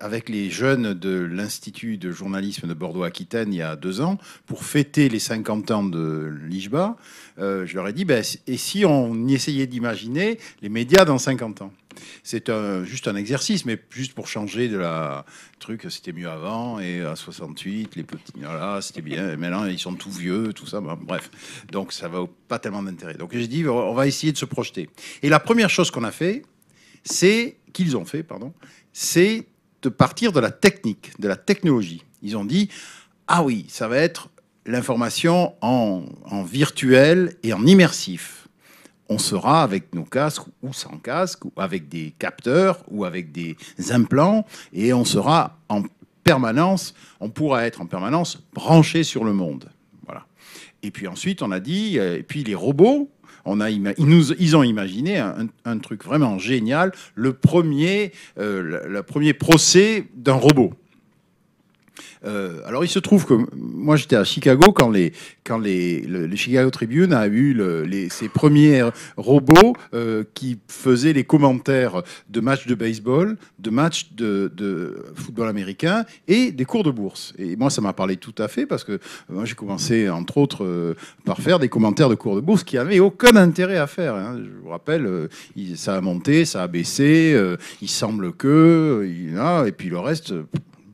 avec les jeunes de l'Institut de journalisme de Bordeaux-Aquitaine il y a deux ans, pour fêter les 50 ans de l'IJBA, euh, je leur ai dit ben, et si on essayait d'imaginer les médias dans 50 ans? C'est juste un exercice, mais juste pour changer de la truc, c'était mieux avant, et à 68, les petits, voilà, c'était bien, et maintenant ils sont tout vieux, tout ça, bon, bref. Donc ça va pas tellement d'intérêt. Donc j'ai dit, on va essayer de se projeter. Et la première chose qu'on a fait, c'est, qu'ils ont fait, pardon, c'est de partir de la technique, de la technologie. Ils ont dit, ah oui, ça va être l'information en, virtuel et en immersif on sera avec nos casques ou sans casque, ou avec des capteurs ou avec des implants, et on sera en permanence, on pourra être en permanence branché sur le monde. Voilà. Et puis ensuite, on a dit, euh, et puis les robots, on a ils, nous, ont imaginé un, truc vraiment génial, le premier, euh, le premier procès d'un robot. Euh, alors il se trouve que moi j'étais à Chicago quand les quand les le, le Chicago Tribune a eu le- les, ses premiers robots euh, qui faisaient les commentaires de matchs de baseball, de matchs de, football américain et des cours de bourse. Et moi ça m'a parlé tout à fait parce que euh, moi j'ai commencé entre autres par faire des commentaires de cours de bourse qui avaient aucun intérêt à faire. hein. Je vous rappelle, ça a monté, ça a baissé, il semble que, euh, il y en a, et puis le reste.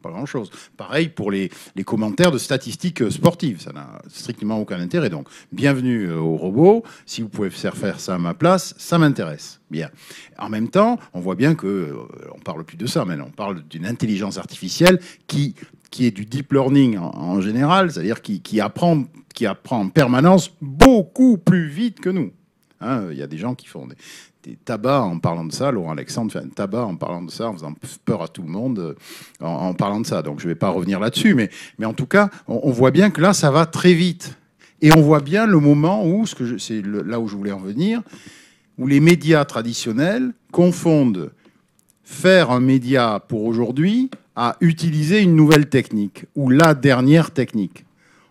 Pas grand-chose. Pareil pour les, les commentaires de statistiques euh, sportives, ça n'a strictement aucun intérêt. Donc, bienvenue euh, au robot. Si vous pouvez faire faire ça à ma place, ça m'intéresse. Bien. En même temps, on voit bien que euh, on parle plus de ça, mais on parle d'une intelligence artificielle qui qui est du deep learning en, en général, c'est-à-dire qui, qui apprend qui apprend en permanence beaucoup plus vite que nous. Hein, Il y a des gens qui font des, tabacs en parlant de ça. Laurent Alexandre fait un tabac en parlant de ça, en faisant peur à tout le monde euh, en, parlant de ça. Donc je ne vais pas revenir là-dessus, mais, en tout cas, on, voit bien que là, ça va très vite. Et on voit bien le moment où, c'est là où je voulais en venir, où les médias traditionnels confondent faire un média pour aujourd'hui à utiliser une nouvelle technique ou la dernière technique.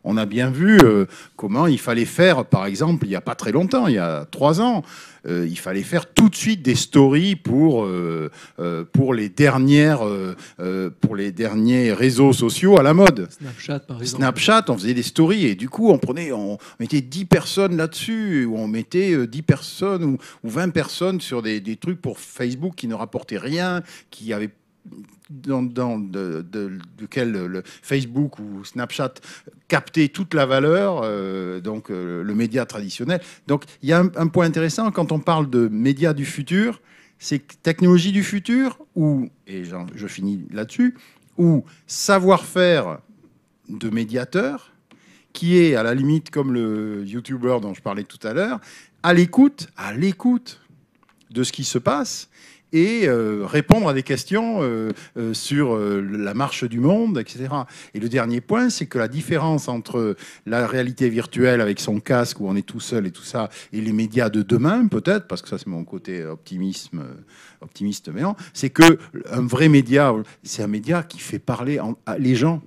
On a bien vu euh, comment il fallait faire, par exemple, il n'y a pas très longtemps, il y a trois ans, euh, il fallait faire tout de suite des stories pour, euh, pour, les dernières, pour les derniers réseaux sociaux à la mode. Snapchat, par exemple. Snapchat, on faisait des stories et du coup, on prenait, on mettait 10 personnes là-dessus, ou on mettait euh, 10 personnes ou, ou 20 personnes sur des, des trucs pour Facebook qui ne rapportaient rien, qui avaient dans, dans de, de, le Facebook ou Snapchat captait toute la valeur, euh, donc euh, le média traditionnel. Donc il y a un, point intéressant quand on parle de médias du futur, c'est technologie du futur ou et je finis là-dessus ou savoir-faire de médiateur qui est à la limite comme le YouTuber dont je parlais tout à l'heure, à l'écoute, à l'écoute de ce qui se passe et répondre à des questions sur la marche du monde, etc. Et le dernier point, c'est que la différence entre la réalité virtuelle avec son casque où on est tout seul et tout ça, et les médias de demain, peut-être, parce que ça c'est mon côté optimisme, optimiste, mais c'est que un vrai média, c'est un média qui fait parler les gens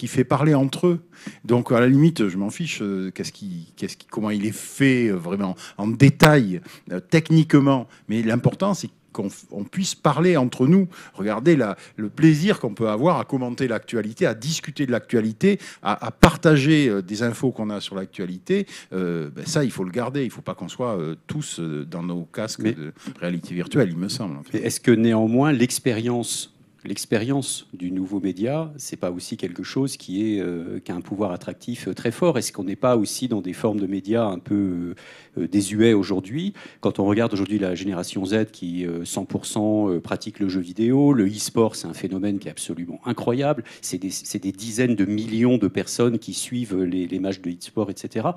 qui fait parler entre eux. Donc à la limite, je m'en fiche euh, qu'est-ce qui, qu'est-ce qui, comment il est fait euh, vraiment en détail, euh, techniquement. Mais l'important, c'est qu'on puisse parler entre nous. Regardez la, le plaisir qu'on peut avoir à commenter l'actualité, à discuter de l'actualité, à, partager des infos qu'on a sur l'actualité. ben ça, il faut le garder. Il ne faut pas qu'on soit tous dans nos casques de réalité virtuelle, il me semble. Est-ce que néanmoins l'expérience l'expérience du nouveau média, c'est pas aussi quelque chose qui, euh, a un pouvoir attractif euh, très fort Est-ce qu'on n'est pas aussi dans des formes de médias un peu euh, désuets aujourd'hui? Quand on regarde aujourd'hui la génération Z qui 100% pratique le jeu vidéo, le e-sport, c'est un phénomène qui est absolument incroyable. C'est des, des, dizaines de millions de personnes qui suivent les, les matchs de e-sport, etc.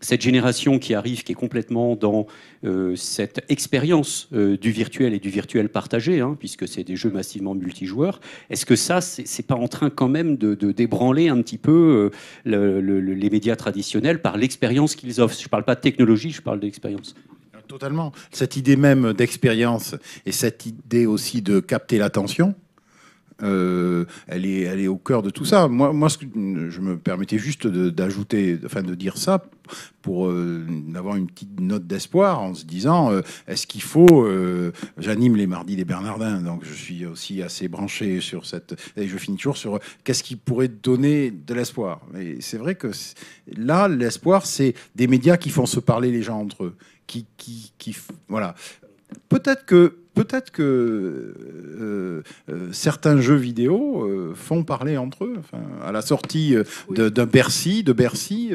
Cette génération qui arrive, qui est complètement dans cette expérience du virtuel et du virtuel partagé, hein, puisque c'est des jeux massivement multijoueurs, est-ce que ça, c'est pas en train quand même de, débranler un petit peu euh, les médias traditionnels par l'expérience qu'ils offrent? Je ne parle pas de technologie, je parle d'expérience. Totalement. Cette idée même d'expérience et cette idée aussi de capter l'attention, euh, elle, est, elle est au cœur de tout ça. Moi, moi je me permettais juste d'ajouter, enfin de dire ça pour euh, avoir une petite note d'espoir en se disant euh, est-ce qu'il faut j'anime les mardis des Bernardins donc je suis aussi assez branché sur cette et je finis toujours sur qu'est-ce qui pourrait donner de l'espoir? Et c'est vrai que là l'espoir c'est des médias qui font se parler les gens entre eux qui, qui, qui voilà peut-être que peut-être que euh, euh, certains jeux vidéo euh, font parler entre eux. à la sortie d'un Bercy, de Bercy,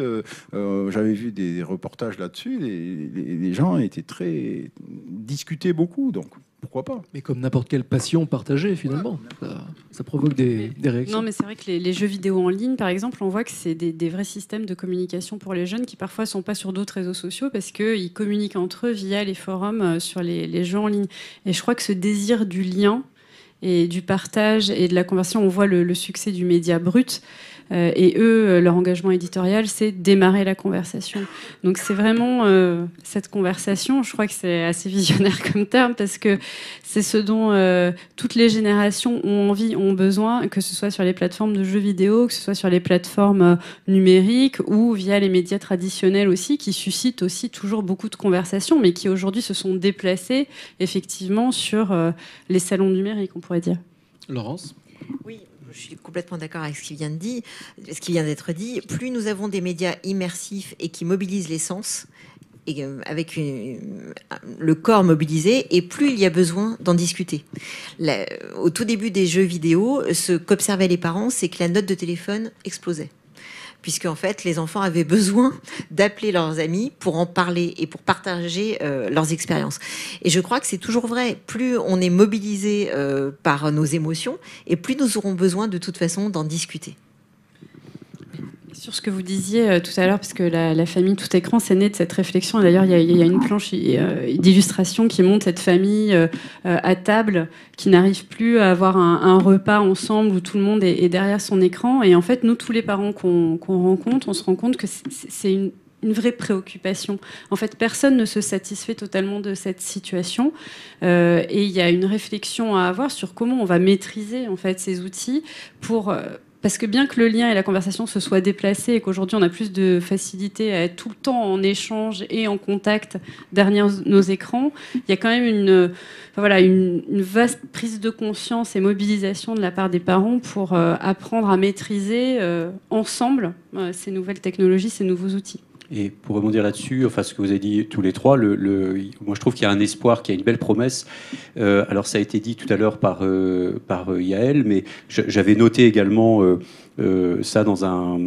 j'avais vu des reportages là-dessus. Les, les, gens étaient très discutés beaucoup. Donc pourquoi pas Mais comme n'importe quelle passion partagée, finalement. Ça, provoque des, réactions. Non, mais c'est vrai que les, jeux vidéo en ligne, par exemple, on voit que c'est des, vrais systèmes de communication pour les jeunes qui parfois ne sont pas sur d'autres réseaux sociaux parce qu'ils communiquent entre eux via les forums euh, sur les, jeux en ligne. Et je crois que ce désir du lien et du partage et de la conversion, on voit le succès du média brut. Euh, et eux, euh, leur engagement éditorial, c'est démarrer la conversation. Donc c'est vraiment euh, cette conversation, je crois que c'est assez visionnaire comme terme, parce que c'est ce dont toutes les générations ont envie, ont besoin, que ce soit sur les plateformes de jeux vidéo, que ce soit sur les plateformes numériques ou via les médias traditionnels aussi, qui suscitent aussi toujours beaucoup de conversations, mais qui aujourd'hui se sont déplacés effectivement sur les salons numériques, on pourrait dire. Laurence? Oui, je suis complètement d'accord avec ce qui vient de dire, ce qui vient d'être dit. Plus nous avons des médias immersifs et qui mobilisent les sens, euh, avec le corps mobilisé, et plus il y a besoin d'en discuter. au tout début des jeux vidéo, ce qu'observaient les parents, c'est que la note de téléphone explosait puisque en fait les enfants avaient besoin d'appeler leurs amis pour en parler et pour partager euh, leurs expériences. Et je crois que c'est toujours vrai. Plus on est mobilisé euh, par nos émotions, et plus nous aurons besoin de toute façon d'en discuter. Sur ce que vous disiez euh, tout à l'heure, parce que la, famille tout écran, c'est né de cette réflexion. D'ailleurs, il y, a une planche euh, d'illustration qui montre cette famille euh, à table qui n'arrive plus à avoir un, repas ensemble où tout le monde est, derrière son écran. Et en fait, nous, tous les parents qu'on rencontre, on se rend compte que c'est une, vraie préoccupation. En fait, personne ne se satisfait totalement de cette situation, et il y a une réflexion à avoir sur comment on va maîtriser en fait ces outils pour parce que bien que le lien et la conversation se soient déplacés et qu'aujourd'hui on a plus de facilité à être tout le temps en échange et en contact derrière nos écrans, il y a quand même une, voilà, une, vaste prise de conscience et mobilisation de la part des parents pour euh, apprendre à maîtriser euh, ensemble euh, ces nouvelles technologies, ces nouveaux outils. Et pour rebondir là-dessus, enfin ce que vous avez dit tous les trois, le, moi je trouve qu'il y a un espoir, qu'il y a une belle promesse. Euh, alors ça a été dit tout à l'heure par, euh, par euh, Yael, mais j'avais noté également euh, ça dans un,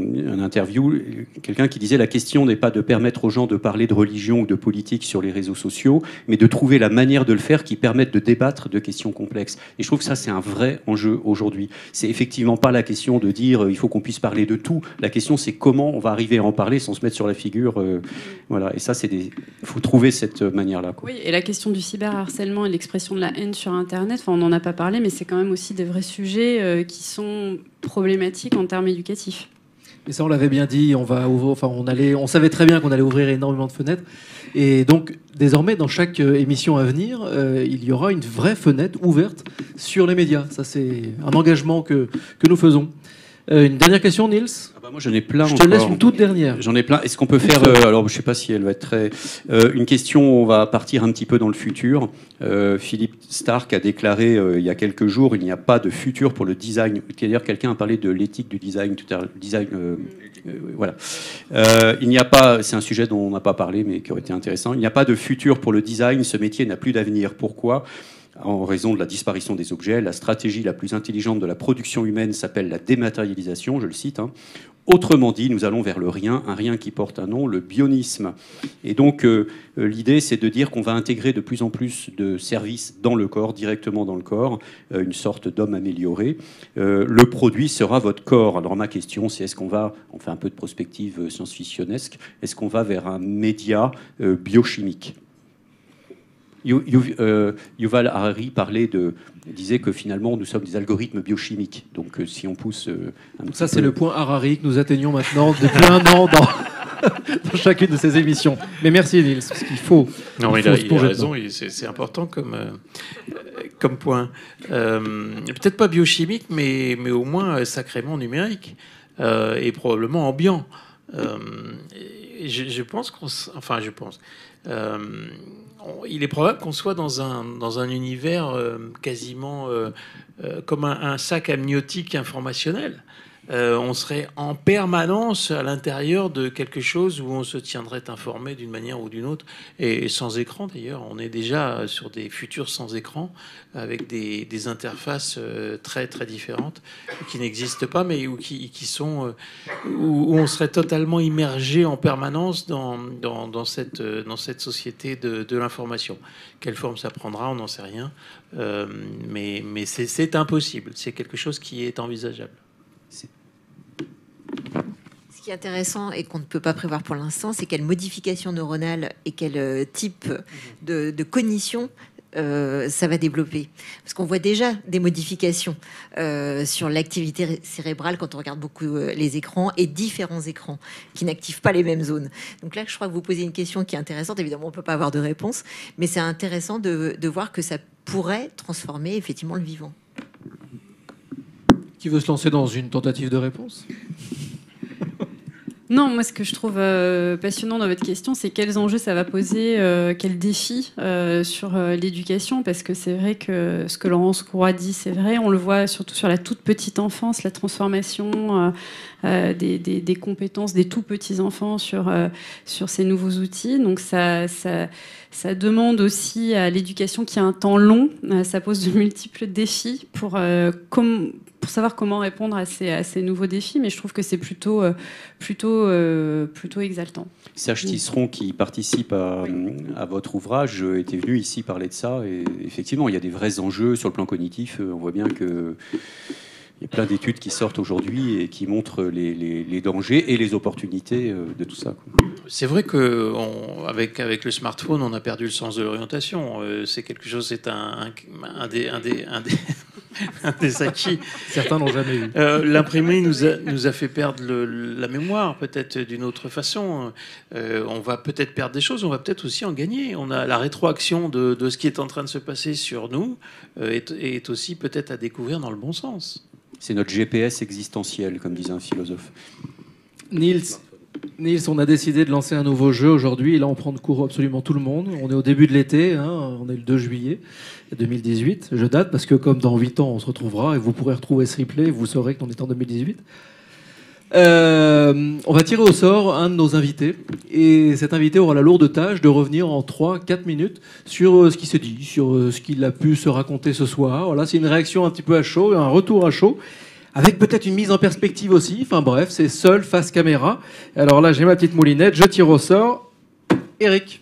interview, quelqu'un qui disait la question n'est pas de permettre aux gens de parler de religion ou de politique sur les réseaux sociaux, mais de trouver la manière de le faire qui permette de débattre de questions complexes. Et je trouve que ça c'est un vrai enjeu aujourd'hui. C'est effectivement pas la question de dire euh, il faut qu'on puisse parler de tout. La question c'est comment on va arriver à en parler sans se mettre sur la figure euh, voilà. Et ça, c'est des. Faut trouver cette manière-là. quoi. Oui, et la question du cyberharcèlement et l'expression de la haine sur Internet, enfin, on n'en a pas parlé, mais c'est quand même aussi des vrais sujets qui sont problématiques en termes éducatifs. Et ça, on l'avait bien dit. On va, ouvrir- enfin, on allait, on savait très bien qu'on allait ouvrir énormément de fenêtres. Et donc, désormais, dans chaque euh, émission à venir, euh, il y aura une vraie fenêtre ouverte sur les médias. Ça, c'est un engagement que que nous faisons. Euh, une dernière question, Niels. Ah bah, moi, j'en ai plein. Je te laisse une toute dernière. J'en ai plein. Est-ce qu'on peut faire, euh, alors je sais pas si elle va être très, euh, une question, on va partir un petit peu dans le futur. Philippe Stark a déclaré il y a quelques jours, il n'y a pas de futur pour le design. D'ailleurs, quelqu'un a parlé de l'éthique du design tout à l'heure. Design, voilà. Il n'y a pas, c'est un sujet dont on n'a pas parlé, mais qui aurait été intéressant. Il n'y a pas de futur pour le design. Ce métier n'a plus d'avenir. Pourquoi? En raison de la disparition des objets, la stratégie la plus intelligente de la production humaine s'appelle la dématérialisation, je le cite. hein. Autrement dit, nous allons vers le rien, un rien qui porte un nom, le bionisme. Et donc, euh, euh, l'idée, c'est de dire qu'on va intégrer de plus en plus de services dans le corps, directement dans le corps, euh, une sorte d'homme amélioré. Le produit sera votre corps. Alors, ma question, c'est est-ce qu'on va, on fait un peu de prospective science-fictionnesque, est-ce qu'on va vers un média biochimique? Euh, Yuval Harari parlait de, disait que finalement nous sommes des algorithmes biochimiques. Donc euh, si on pousse euh, un petit Ça, c'est le point Harari que nous atteignons maintenant depuis un an dans, dans chacune de ces émissions. Mais merci, Niels, parce qu'il faut. Non, il, faut a, il a raison, il- c'est important comme, euh, comme point. Euh, Peut-être pas biochimique, mais, mais au moins sacrément numérique euh, et probablement ambiant. Euh, je, je pense qu'on. Enfin, je pense. Il est probable qu'on soit dans un, dans un univers euh, quasiment euh, euh, comme un sac amniotique informationnel. Euh, on serait en permanence à l'intérieur de quelque chose où on se tiendrait informé d'une manière ou d'une autre, et sans écran d'ailleurs. On est déjà sur des futurs sans écran, avec des, interfaces euh, très très différentes qui n'existent pas, mais où, qui, qui sont euh, où, on serait totalement immergé en permanence dans, dans, cette, dans cette société de, l'information. Quelle forme ça prendra, on n'en sait rien, mais, mais c'est impossible. C'est quelque chose qui est envisageable. Ce qui est intéressant et qu'on ne peut pas prévoir pour l'instant, c'est quelle modification neuronale et quel euh, type de, de cognition euh, ça va développer. Parce qu'on voit déjà des modifications euh, sur l'activité ré- cérébrale quand on regarde beaucoup les écrans et différents écrans qui n'activent pas les mêmes zones. Donc là, je crois que vous posez une question qui est intéressante. Évidemment, on ne peut pas avoir de réponse, mais c'est intéressant de voir que ça pourrait transformer effectivement le vivant. Qui veut se lancer dans une tentative de réponse? Non, moi, ce que je trouve euh, passionnant dans votre question, c'est quels enjeux ça va poser, euh, quels défis euh, sur euh, l'éducation, parce que c'est vrai que ce que Laurence Courroy dit, c'est vrai, on le voit surtout sur la toute petite enfance, la transformation des, compétences des tout petits enfants sur, ces nouveaux outils. Donc ça, demande aussi à l'éducation qui a un temps long, ça pose de multiples défis pour, euh, com- pour savoir comment répondre à ces, à ces nouveaux défis, mais je trouve que c'est plutôt, euh, plutôt, euh, plutôt exaltant. Serge Tisseron, qui participe à, à votre ouvrage, euh, était venu ici parler de ça. Et effectivement, il y a des vrais enjeux sur le plan cognitif. On voit bien que. Il y a plein d'études qui sortent aujourd'hui et qui montrent les, les- les dangers et les opportunités de tout ça. C'est vrai que on- avec, avec le smartphone, on a perdu le sens de l'orientation. C'est quelque chose, c'est un, un, un des, un, des, un, des, des acquis. Certains n'ont jamais eu. Euh, L'imprimerie nous a, nous a fait perdre le- la mémoire, peut-être d'une autre façon. Euh, on va peut-être perdre des choses, on va peut-être aussi en gagner. On a la rétroaction de, de ce qui est en train de se passer sur nous euh, est, est aussi peut-être à découvrir dans le bon sens. C'est notre GPS existentiel, comme disait un philosophe. Niels, Niels, on a décidé de lancer un nouveau jeu aujourd'hui. Là, on prend de court absolument tout le monde. On est au début de l'été. hein, on est le 2 juillet 2018. Je date parce que, comme dans 8 ans, on se retrouvera et vous pourrez retrouver ce replay. Vous saurez qu'on est en 2018. Euh, on va tirer au sort un de nos invités. Et cet invité aura la lourde tâche de revenir en 3-4 minutes sur euh, ce qui s'est dit, sur euh, ce qu'il a pu se raconter ce soir. Voilà, c'est une réaction un petit peu à chaud, un retour à chaud. Avec peut-être une mise en perspective aussi. Enfin bref, c'est seul face caméra. Alors là, j'ai ma petite moulinette, je tire au sort. Eric.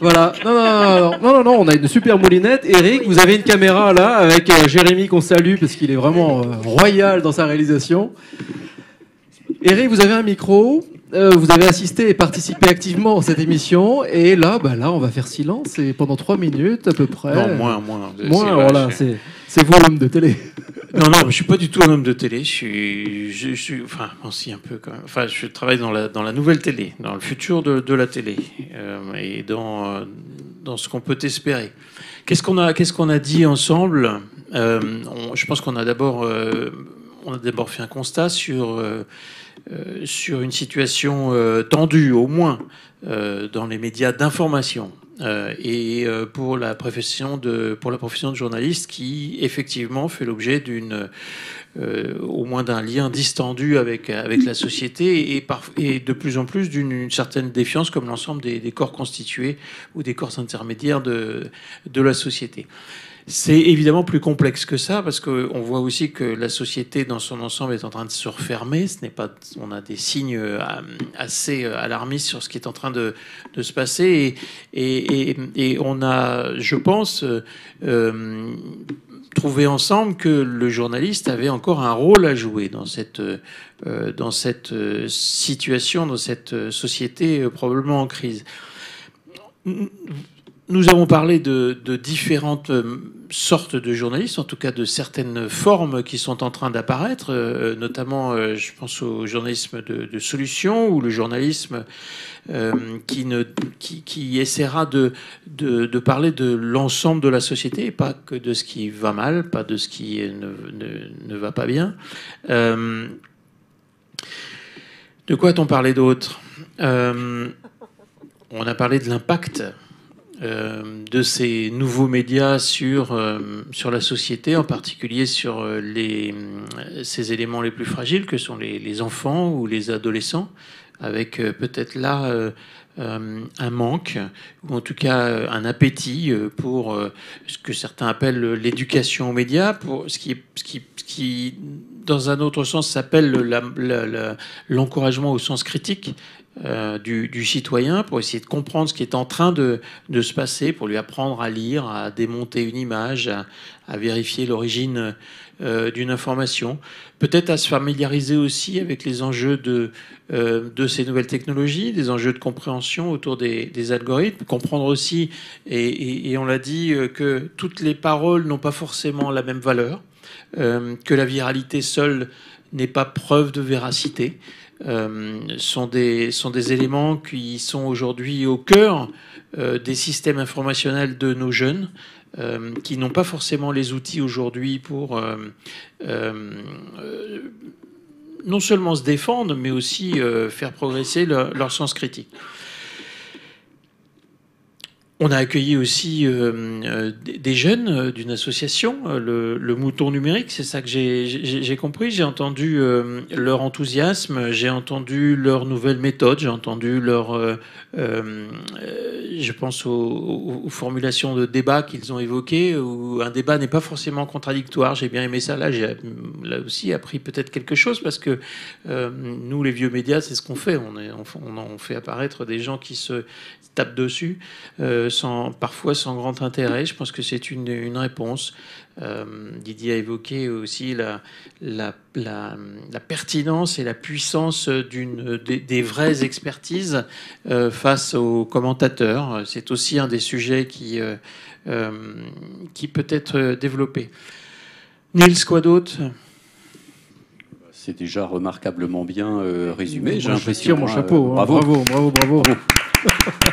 Voilà. Non, non, non, non, non, non, non, on a une super moulinette. Eric, vous avez une caméra là avec euh, Jérémy qu'on salue parce qu'il est vraiment euh, royal dans sa réalisation. Eric, vous avez un micro. euh, vous avez assisté et participé activement à cette émission. Et là, bah là, on va faire silence et pendant trois minutes à peu près. Non, moins, moins. Moins, voilà, c'est c'est vous l'homme de télé. Non, non, je suis pas du tout un homme de télé. Je suis, enfin, aussi un peu quand même. Enfin, je travaille dans la dans la nouvelle télé, dans le futur de, de la télé, euh, et dans euh, dans ce qu'on peut espérer. Qu'est-ce qu'on a qu'est-ce qu'on a dit ensemble? Euh, Je pense qu'on a d'abord on a d'abord fait un constat sur sur une situation tendue, au moins, dans les médias d'information. Euh, et euh, pour la profession de pour la profession de journaliste qui effectivement fait l'objet d'une euh, au moins d'un lien distendu avec avec la société et, par, et de plus en plus d'une une certaine défiance comme l'ensemble des, des corps constitués ou des corps intermédiaires de de la société. C'est évidemment plus complexe que ça parce qu'on voit aussi que la société dans son ensemble est en train de se refermer. Ce n'est pas, on a des signes euh, assez euh, alarmistes sur ce qui est en train de, se passer et, on a, je pense, euh, trouvé ensemble que le journaliste avait encore un rôle à jouer dans cette, dans cette situation, dans cette société probablement en crise. Nous avons parlé de, différentes euh, sortes de journalistes, en tout cas de certaines formes qui sont en train d'apparaître, euh, notamment euh, je pense au journalisme de, de solution ou le journalisme qui, essaiera de, parler de l'ensemble de la société pas que de ce qui va mal, pas de ce qui ne, ne, va pas bien. De quoi a-t-on parlé d'autre? On a parlé de l'impact de ces nouveaux médias sur, euh, sur la société, en particulier sur euh, les, ces éléments les plus fragiles que sont les, enfants ou les adolescents, avec euh, peut-être là euh, un manque, ou en tout cas un appétit pour ce que certains appellent l'éducation aux médias, pour ce qui, ce ce qui dans un autre sens, s'appelle l'encouragement au sens critique. Euh, du, citoyen pour essayer de comprendre ce qui est en train de, se passer, pour lui apprendre à lire, à démonter une image, à, vérifier l'origine euh, d'une information, peut-être à se familiariser aussi avec les enjeux de, euh, ces nouvelles technologies, des enjeux de compréhension autour des, algorithmes, comprendre aussi, et, on l'a dit, que toutes les paroles n'ont pas forcément la même valeur, que la viralité seule n'est pas preuve de véracité. Euh, sont, des, sont des éléments qui sont aujourd'hui au cœur euh, des systèmes informationnels de nos jeunes, euh, qui n'ont pas forcément les outils aujourd'hui pour non seulement se défendre, mais aussi faire progresser leur sens critique. On a accueilli aussi euh, des jeunes euh, d'une association, euh, le, le, Mouton Numérique, c'est ça que j'ai compris. J'ai entendu euh, leur enthousiasme, j'ai entendu leurs nouvelles méthodes, j'ai entendu leur, euh, je pense aux, aux, formulations de débat qu'ils ont évoquées, où un débat n'est pas forcément contradictoire. J'ai bien aimé ça. Là, j'ai là aussi appris peut-être quelque chose parce que euh, nous, les vieux médias, c'est ce qu'on fait. On, on, fait apparaître des gens qui se tapent dessus. Sans, parfois sans grand intérêt. Je pense que c'est une, une, réponse. Euh, Didier a évoqué aussi la, la, la, la pertinence et la puissance d'une des, des, vraies expertises euh, face aux commentateurs. C'est aussi un des sujets qui, euh, qui peut être développé. Nils, quoi d'autre? C'est déjà remarquablement bien euh, résumé. J'ai l'impression. mon chapeau. Hein. bravo, bravo, bravo. bravo.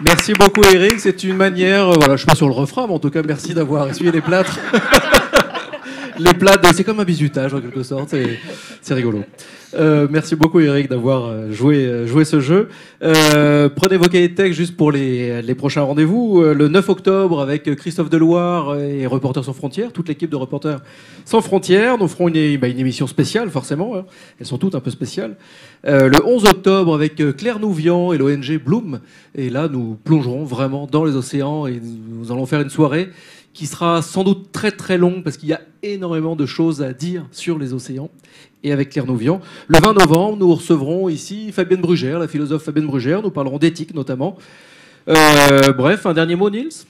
Merci beaucoup Eric, c'est une manière, euh, voilà, je suis pas sur le refrain, mais en tout cas merci d'avoir essuyé les plâtres. les plâtres, c'est comme un bizutage en quelque sorte, c'est rigolo. Euh, merci beaucoup Eric d'avoir joué, joué ce jeu. Euh, prenez vos cahiers de texte juste pour les, prochains rendez-vous. Le 9 octobre avec Christophe Deloire et Reporters sans frontières, toute l'équipe de Reporters sans frontières. Nous ferons une, bah, émission spéciale forcément, hein. elles sont toutes un peu spéciales. Euh, le 11 octobre avec Claire Nouvian et l'ONG Bloom. Et là nous plongerons vraiment dans les océans et nous allons faire une soirée qui sera sans doute très très longue parce qu'il y a énormément de choses à dire sur les océans et avec Claire Nouvian. Le 20 novembre, nous recevrons ici Fabienne Brugère, la philosophe Fabienne Brugère. Nous parlerons d'éthique notamment. Euh, bref, un dernier mot, Nils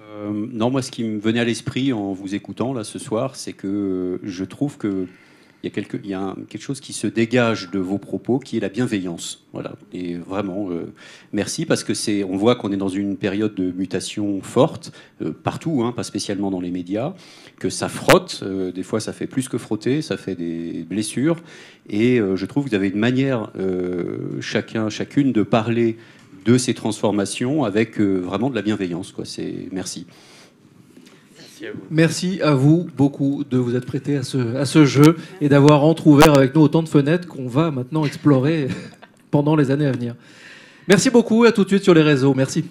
euh, Non, moi, ce qui me venait à l'esprit en vous écoutant là ce soir, c'est que je trouve que il y a, quelque, chose qui se dégage de vos propos, qui est la bienveillance. Voilà. Et vraiment, euh, merci parce que c'est, on voit qu'on est dans une période de mutation forte euh, partout, hein, pas spécialement dans les médias, que ça frotte. euh, des fois, ça fait plus que frotter, ça fait des blessures. Et je trouve que vous avez une manière, chacun, chacune, de parler de ces transformations avec vraiment de la bienveillance. Quoi. C'est merci. Merci à vous beaucoup de vous être prêté à ce, à ce jeu et d'avoir entrouvert avec nous autant de fenêtres qu'on va maintenant explorer pendant les années à venir. Merci beaucoup, à tout de suite sur les réseaux. Merci.